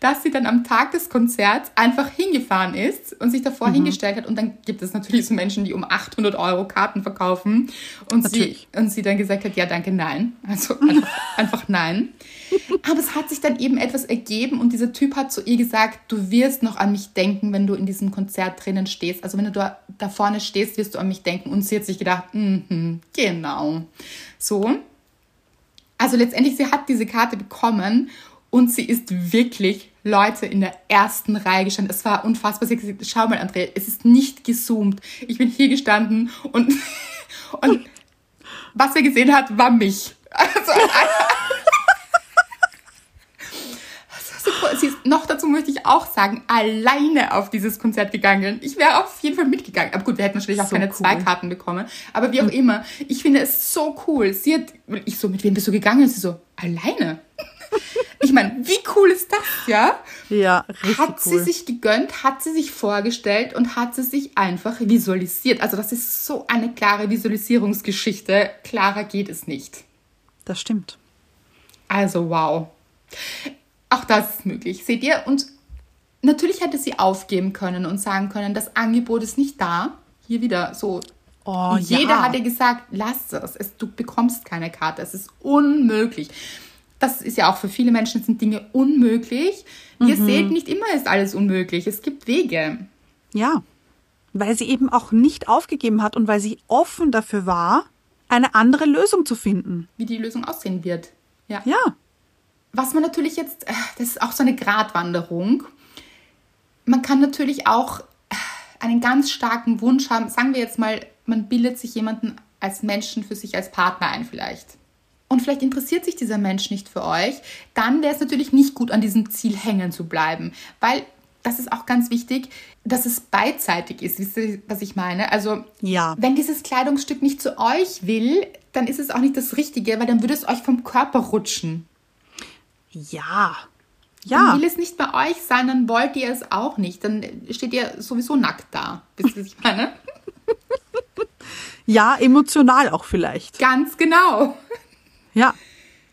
dass sie dann am Tag des Konzerts einfach hingefahren ist und sich davor mhm. hingestellt hat. Und dann gibt es natürlich so Menschen, die um 800 Euro Karten verkaufen. Und, sie, und sie dann gesagt hat, ja, danke, nein. Also einfach, einfach nein. Aber es hat sich dann eben etwas ergeben und dieser Typ hat zu ihr gesagt, du wirst noch an mich denken, wenn du in diesem Konzert drinnen stehst. Also wenn du da, da vorne stehst, wirst du an mich denken. Und sie hat sich gedacht, mm genau. So. Also letztendlich, sie hat diese Karte bekommen und sie ist wirklich, Leute, in der ersten Reihe gestanden. Es war unfassbar. Sie hat gesagt, schau mal, Andrea, es ist nicht gezoomt. Ich bin hier gestanden und, und was er gesehen hat, war mich. Also, sie ist, noch dazu möchte ich auch sagen, alleine auf dieses Konzert gegangen. Ich wäre auf jeden Fall mitgegangen. Aber gut, wir hätten natürlich auch so keine cool. zwei Karten bekommen. Aber wie auch mhm. immer, ich finde es so cool. Sie hat, ich so, mit wem bist du gegangen? sie so, alleine. Ich meine, wie cool ist das, ja? Ja, richtig Hat sie cool. sich gegönnt, hat sie sich vorgestellt und hat sie sich einfach visualisiert. Also das ist so eine klare Visualisierungsgeschichte. Klarer geht es nicht. Das stimmt. Also wow. Auch das ist möglich, seht ihr? Und natürlich hätte sie aufgeben können und sagen können, das Angebot ist nicht da. Hier wieder so Oh, Jeder ja. hat ihr gesagt, lass es. es. Du bekommst keine Karte. Es ist unmöglich das ist ja auch für viele Menschen sind Dinge unmöglich. Ihr mhm. seht, nicht immer ist alles unmöglich. Es gibt Wege. Ja, weil sie eben auch nicht aufgegeben hat und weil sie offen dafür war, eine andere Lösung zu finden. Wie die Lösung aussehen wird. Ja. Ja. Was man natürlich jetzt, äh, das ist auch so eine Gratwanderung. Man kann natürlich auch äh, einen ganz starken Wunsch haben. Sagen wir jetzt mal, man bildet sich jemanden als Menschen für sich als Partner ein vielleicht und vielleicht interessiert sich dieser Mensch nicht für euch, dann wäre es natürlich nicht gut, an diesem Ziel hängen zu bleiben. Weil das ist auch ganz wichtig, dass es beidseitig ist. Wisst ihr, was ich meine? Also, Ja. wenn dieses Kleidungsstück nicht zu euch will, dann ist es auch nicht das Richtige, weil dann würde es euch vom Körper rutschen. Ja. Dann Ja. will es nicht bei euch sein, dann wollt ihr es auch nicht. Dann steht ihr sowieso nackt da. Wisst ihr, was ich meine? Ja, emotional auch vielleicht. Ganz genau. Ja.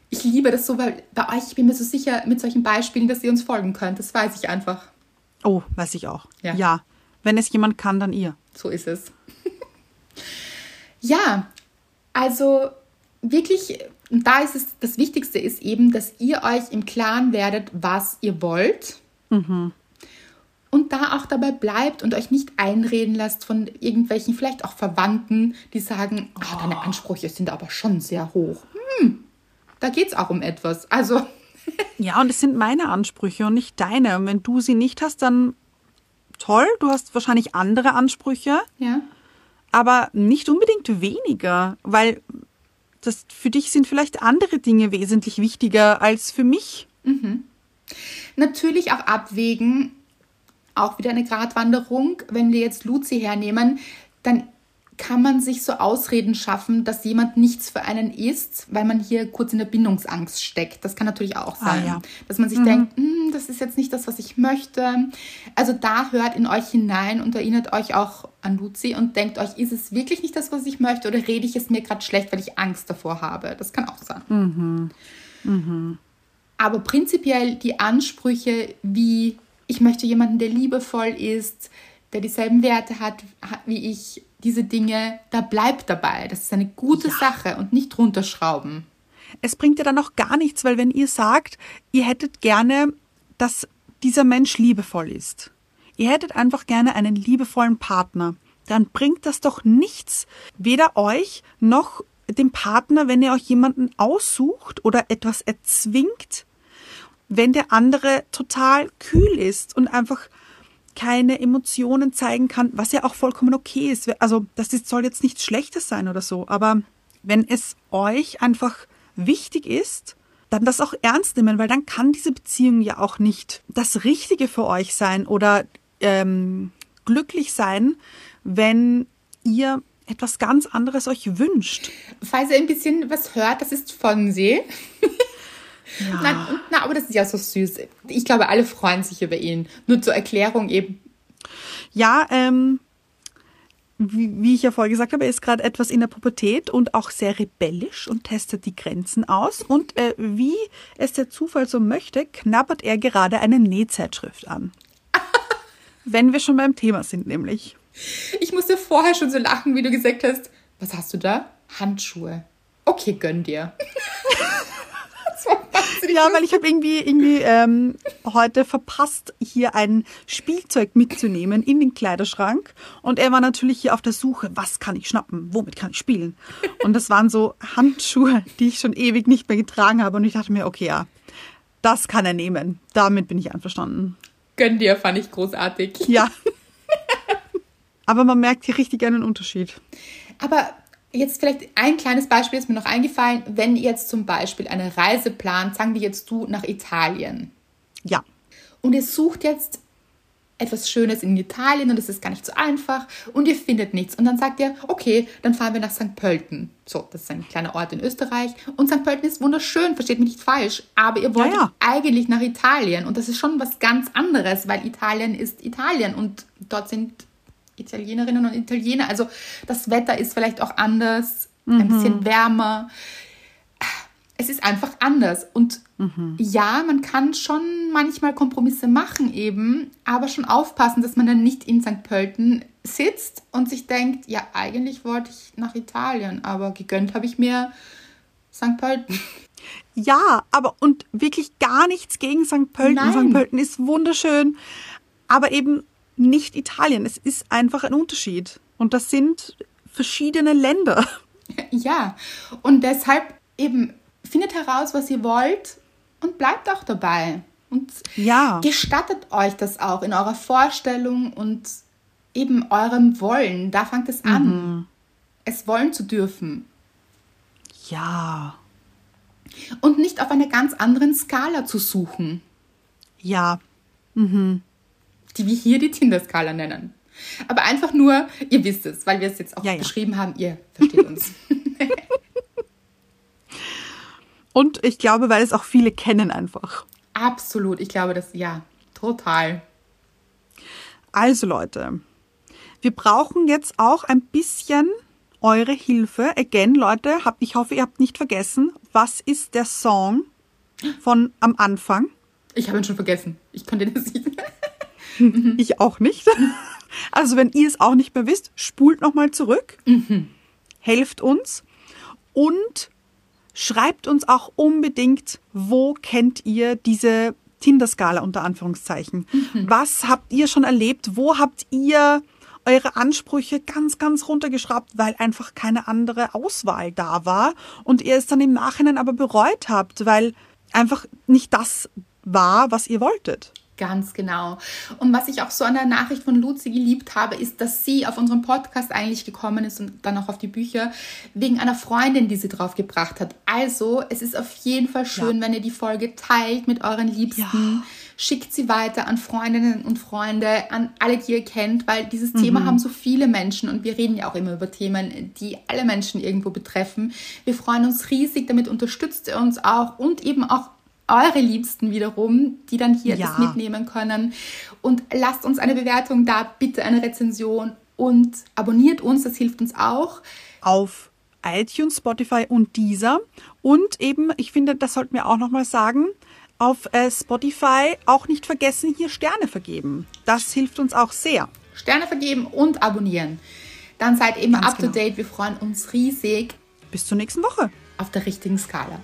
Ich liebe das so, weil bei euch, ich bin mir so sicher mit solchen Beispielen, dass ihr uns folgen könnt. Das weiß ich einfach. Oh, weiß ich auch. Ja. ja. Wenn es jemand kann, dann ihr. So ist es. ja, also wirklich, da ist es, das Wichtigste ist eben, dass ihr euch im Klaren werdet, was ihr wollt. Und da auch dabei bleibt und euch nicht einreden lasst von irgendwelchen, vielleicht auch Verwandten, die sagen, oh, deine Ansprüche sind aber schon sehr hoch. Hm, da geht es auch um etwas. Also, Ja, und es sind meine Ansprüche und nicht deine. Und wenn du sie nicht hast, dann toll, du hast wahrscheinlich andere Ansprüche, ja. aber nicht unbedingt weniger, weil das für dich sind vielleicht andere Dinge wesentlich wichtiger als für mich. Natürlich auch abwägen, auch wieder eine Gratwanderung. Wenn wir jetzt Luzi hernehmen, dann kann man sich so Ausreden schaffen, dass jemand nichts für einen ist, weil man hier kurz in der Bindungsangst steckt. Das kann natürlich auch Ah, sein, ja. dass man sich denkt, "Hm, das ist jetzt nicht das, was ich möchte. Also da hört in euch hinein und erinnert euch auch an Luzi und denkt euch, ist es wirklich nicht das, was ich möchte oder rede ich es mir gerade schlecht, weil ich Angst davor habe? Das kann auch sein. Aber prinzipiell die Ansprüche wie, ich möchte jemanden, der liebevoll ist, der dieselben Werte hat wie ich, diese Dinge, da bleibt dabei. Das ist eine gute Ja. Sache und nicht runterschrauben. Es bringt ja dann auch gar nichts, weil wenn ihr sagt, ihr hättet gerne, dass dieser Mensch liebevoll ist, ihr hättet einfach gerne einen liebevollen Partner, dann bringt das doch nichts, weder euch noch dem Partner, wenn ihr euch jemanden aussucht oder etwas erzwingt, wenn der andere total kühl ist und einfach keine Emotionen zeigen kann, was ja auch vollkommen okay ist. Also das ist, soll jetzt nichts Schlechtes sein oder so, aber wenn es euch einfach wichtig ist, dann das auch ernst nehmen, weil dann kann diese Beziehung ja auch nicht das Richtige für euch sein oder ähm, glücklich sein, wenn ihr etwas ganz anderes euch wünscht. Falls ihr ein bisschen was hört, das ist von sie. Ja. Nein, na, aber das ist ja so süß. Ich glaube, alle freuen sich über ihn. Nur zur Erklärung eben. Ja, ähm, wie, wie ich ja vorher gesagt habe, er ist gerade etwas in der Pubertät und auch sehr rebellisch und testet die Grenzen aus. Und äh, wie es der Zufall so möchte, knabbert er gerade eine Nähzeitschrift an. Wenn wir schon beim Thema sind, nämlich. Ich musste vorher schon so lachen, wie du gesagt hast. Was hast du da? Handschuhe. Okay, gönn dir. war wahnsinnig Ja, weil ich habe irgendwie, irgendwie ähm, heute verpasst, hier ein Spielzeug mitzunehmen in den Kleiderschrank. Und er war natürlich hier auf der Suche, was kann ich schnappen, womit kann ich spielen. Und das waren so Handschuhe, die ich schon ewig nicht mehr getragen habe. Und ich dachte mir, okay, ja, das kann er nehmen. Damit bin ich einverstanden. Gönn dir, fand ich großartig. Ja. Aber man merkt hier richtig einen Unterschied. Aber jetzt vielleicht ein kleines Beispiel ist mir noch eingefallen. Wenn ihr jetzt zum Beispiel eine Reise plant, sagen wir jetzt du nach Italien. Ja. Und ihr sucht jetzt etwas Schönes in Italien und es ist gar nicht so einfach und ihr findet nichts. Und dann sagt ihr, okay, dann fahren wir nach St. Pölten. So, das ist ein kleiner Ort in Österreich. Und St. Pölten ist wunderschön, versteht mich nicht falsch. Aber ihr wollt ja. eigentlich nach Italien. Und das ist schon was ganz anderes, weil Italien ist Italien und dort sind Italienerinnen und Italiener. Also das Wetter ist vielleicht auch anders, ein bisschen wärmer. Es ist einfach anders. Und ja, man kann schon manchmal Kompromisse machen eben, aber schon aufpassen, dass man dann nicht in St. Pölten sitzt und sich denkt, ja, eigentlich wollte ich nach Italien, aber gegönnt habe ich mir St. Pölten. Ja, aber und wirklich gar nichts gegen St. Pölten. Nein. St. Pölten ist wunderschön, aber eben nicht Italien. Es ist einfach ein Unterschied. Und das sind verschiedene Länder. Ja, und deshalb eben findet heraus, was ihr wollt und bleibt auch dabei. Und Ja. gestattet euch das auch in eurer Vorstellung und eben eurem Wollen. Da fängt es an, es wollen zu dürfen. Ja. Und nicht auf einer ganz anderen Skala zu suchen. Ja. Die wir hier die Tinder-Skala nennen. Aber einfach nur, ihr wisst es, weil wir es jetzt auch Ja, ja. beschrieben haben, ihr versteht uns. Und ich glaube, weil es auch viele kennen einfach. Absolut, ich glaube, das, ja, total. Also Leute, wir brauchen jetzt auch ein bisschen eure Hilfe. Again, Leute, hab, ich hoffe, ihr habt nicht vergessen, was ist der Song von am Anfang? Ich habe ihn schon vergessen. Ich konnte das nicht. Ich auch nicht. Also wenn ihr es auch nicht mehr wisst, spult nochmal zurück, helft uns und schreibt uns auch unbedingt, wo kennt ihr diese Tinder-Skala unter Anführungszeichen? Was habt ihr schon erlebt? Wo habt ihr eure Ansprüche ganz, ganz runtergeschraubt, weil einfach keine andere Auswahl da war und ihr es dann im Nachhinein aber bereut habt, weil einfach nicht das war, was ihr wolltet? Ganz genau. Und was ich auch so an der Nachricht von Luzi geliebt habe, ist, dass sie auf unseren Podcast eigentlich gekommen ist und dann auch auf die Bücher wegen einer Freundin, die sie draufgebracht hat. Also, es ist auf jeden Fall schön, Ja. wenn ihr die Folge teilt mit euren Liebsten. Ja. Schickt sie weiter an Freundinnen und Freunde, an alle, die ihr kennt, weil dieses Thema haben so viele Menschen und wir reden ja auch immer über Themen, die alle Menschen irgendwo betreffen. Wir freuen uns riesig, damit unterstützt ihr uns auch und eben auch eure Liebsten wiederum, die dann hier Ja. das mitnehmen können. Und lasst uns eine Bewertung da, bitte eine Rezension und abonniert uns, das hilft uns auch. auf iTunes, Spotify und Deezer. Und eben, ich finde, das sollten wir auch nochmal sagen, auf äh, Spotify auch nicht vergessen, hier Sterne vergeben. Das hilft uns auch sehr. Sterne vergeben und abonnieren. Dann seid immer Ganz up to genau. date. Wir freuen uns riesig Bis zur nächsten Woche. auf der richtigen Skala.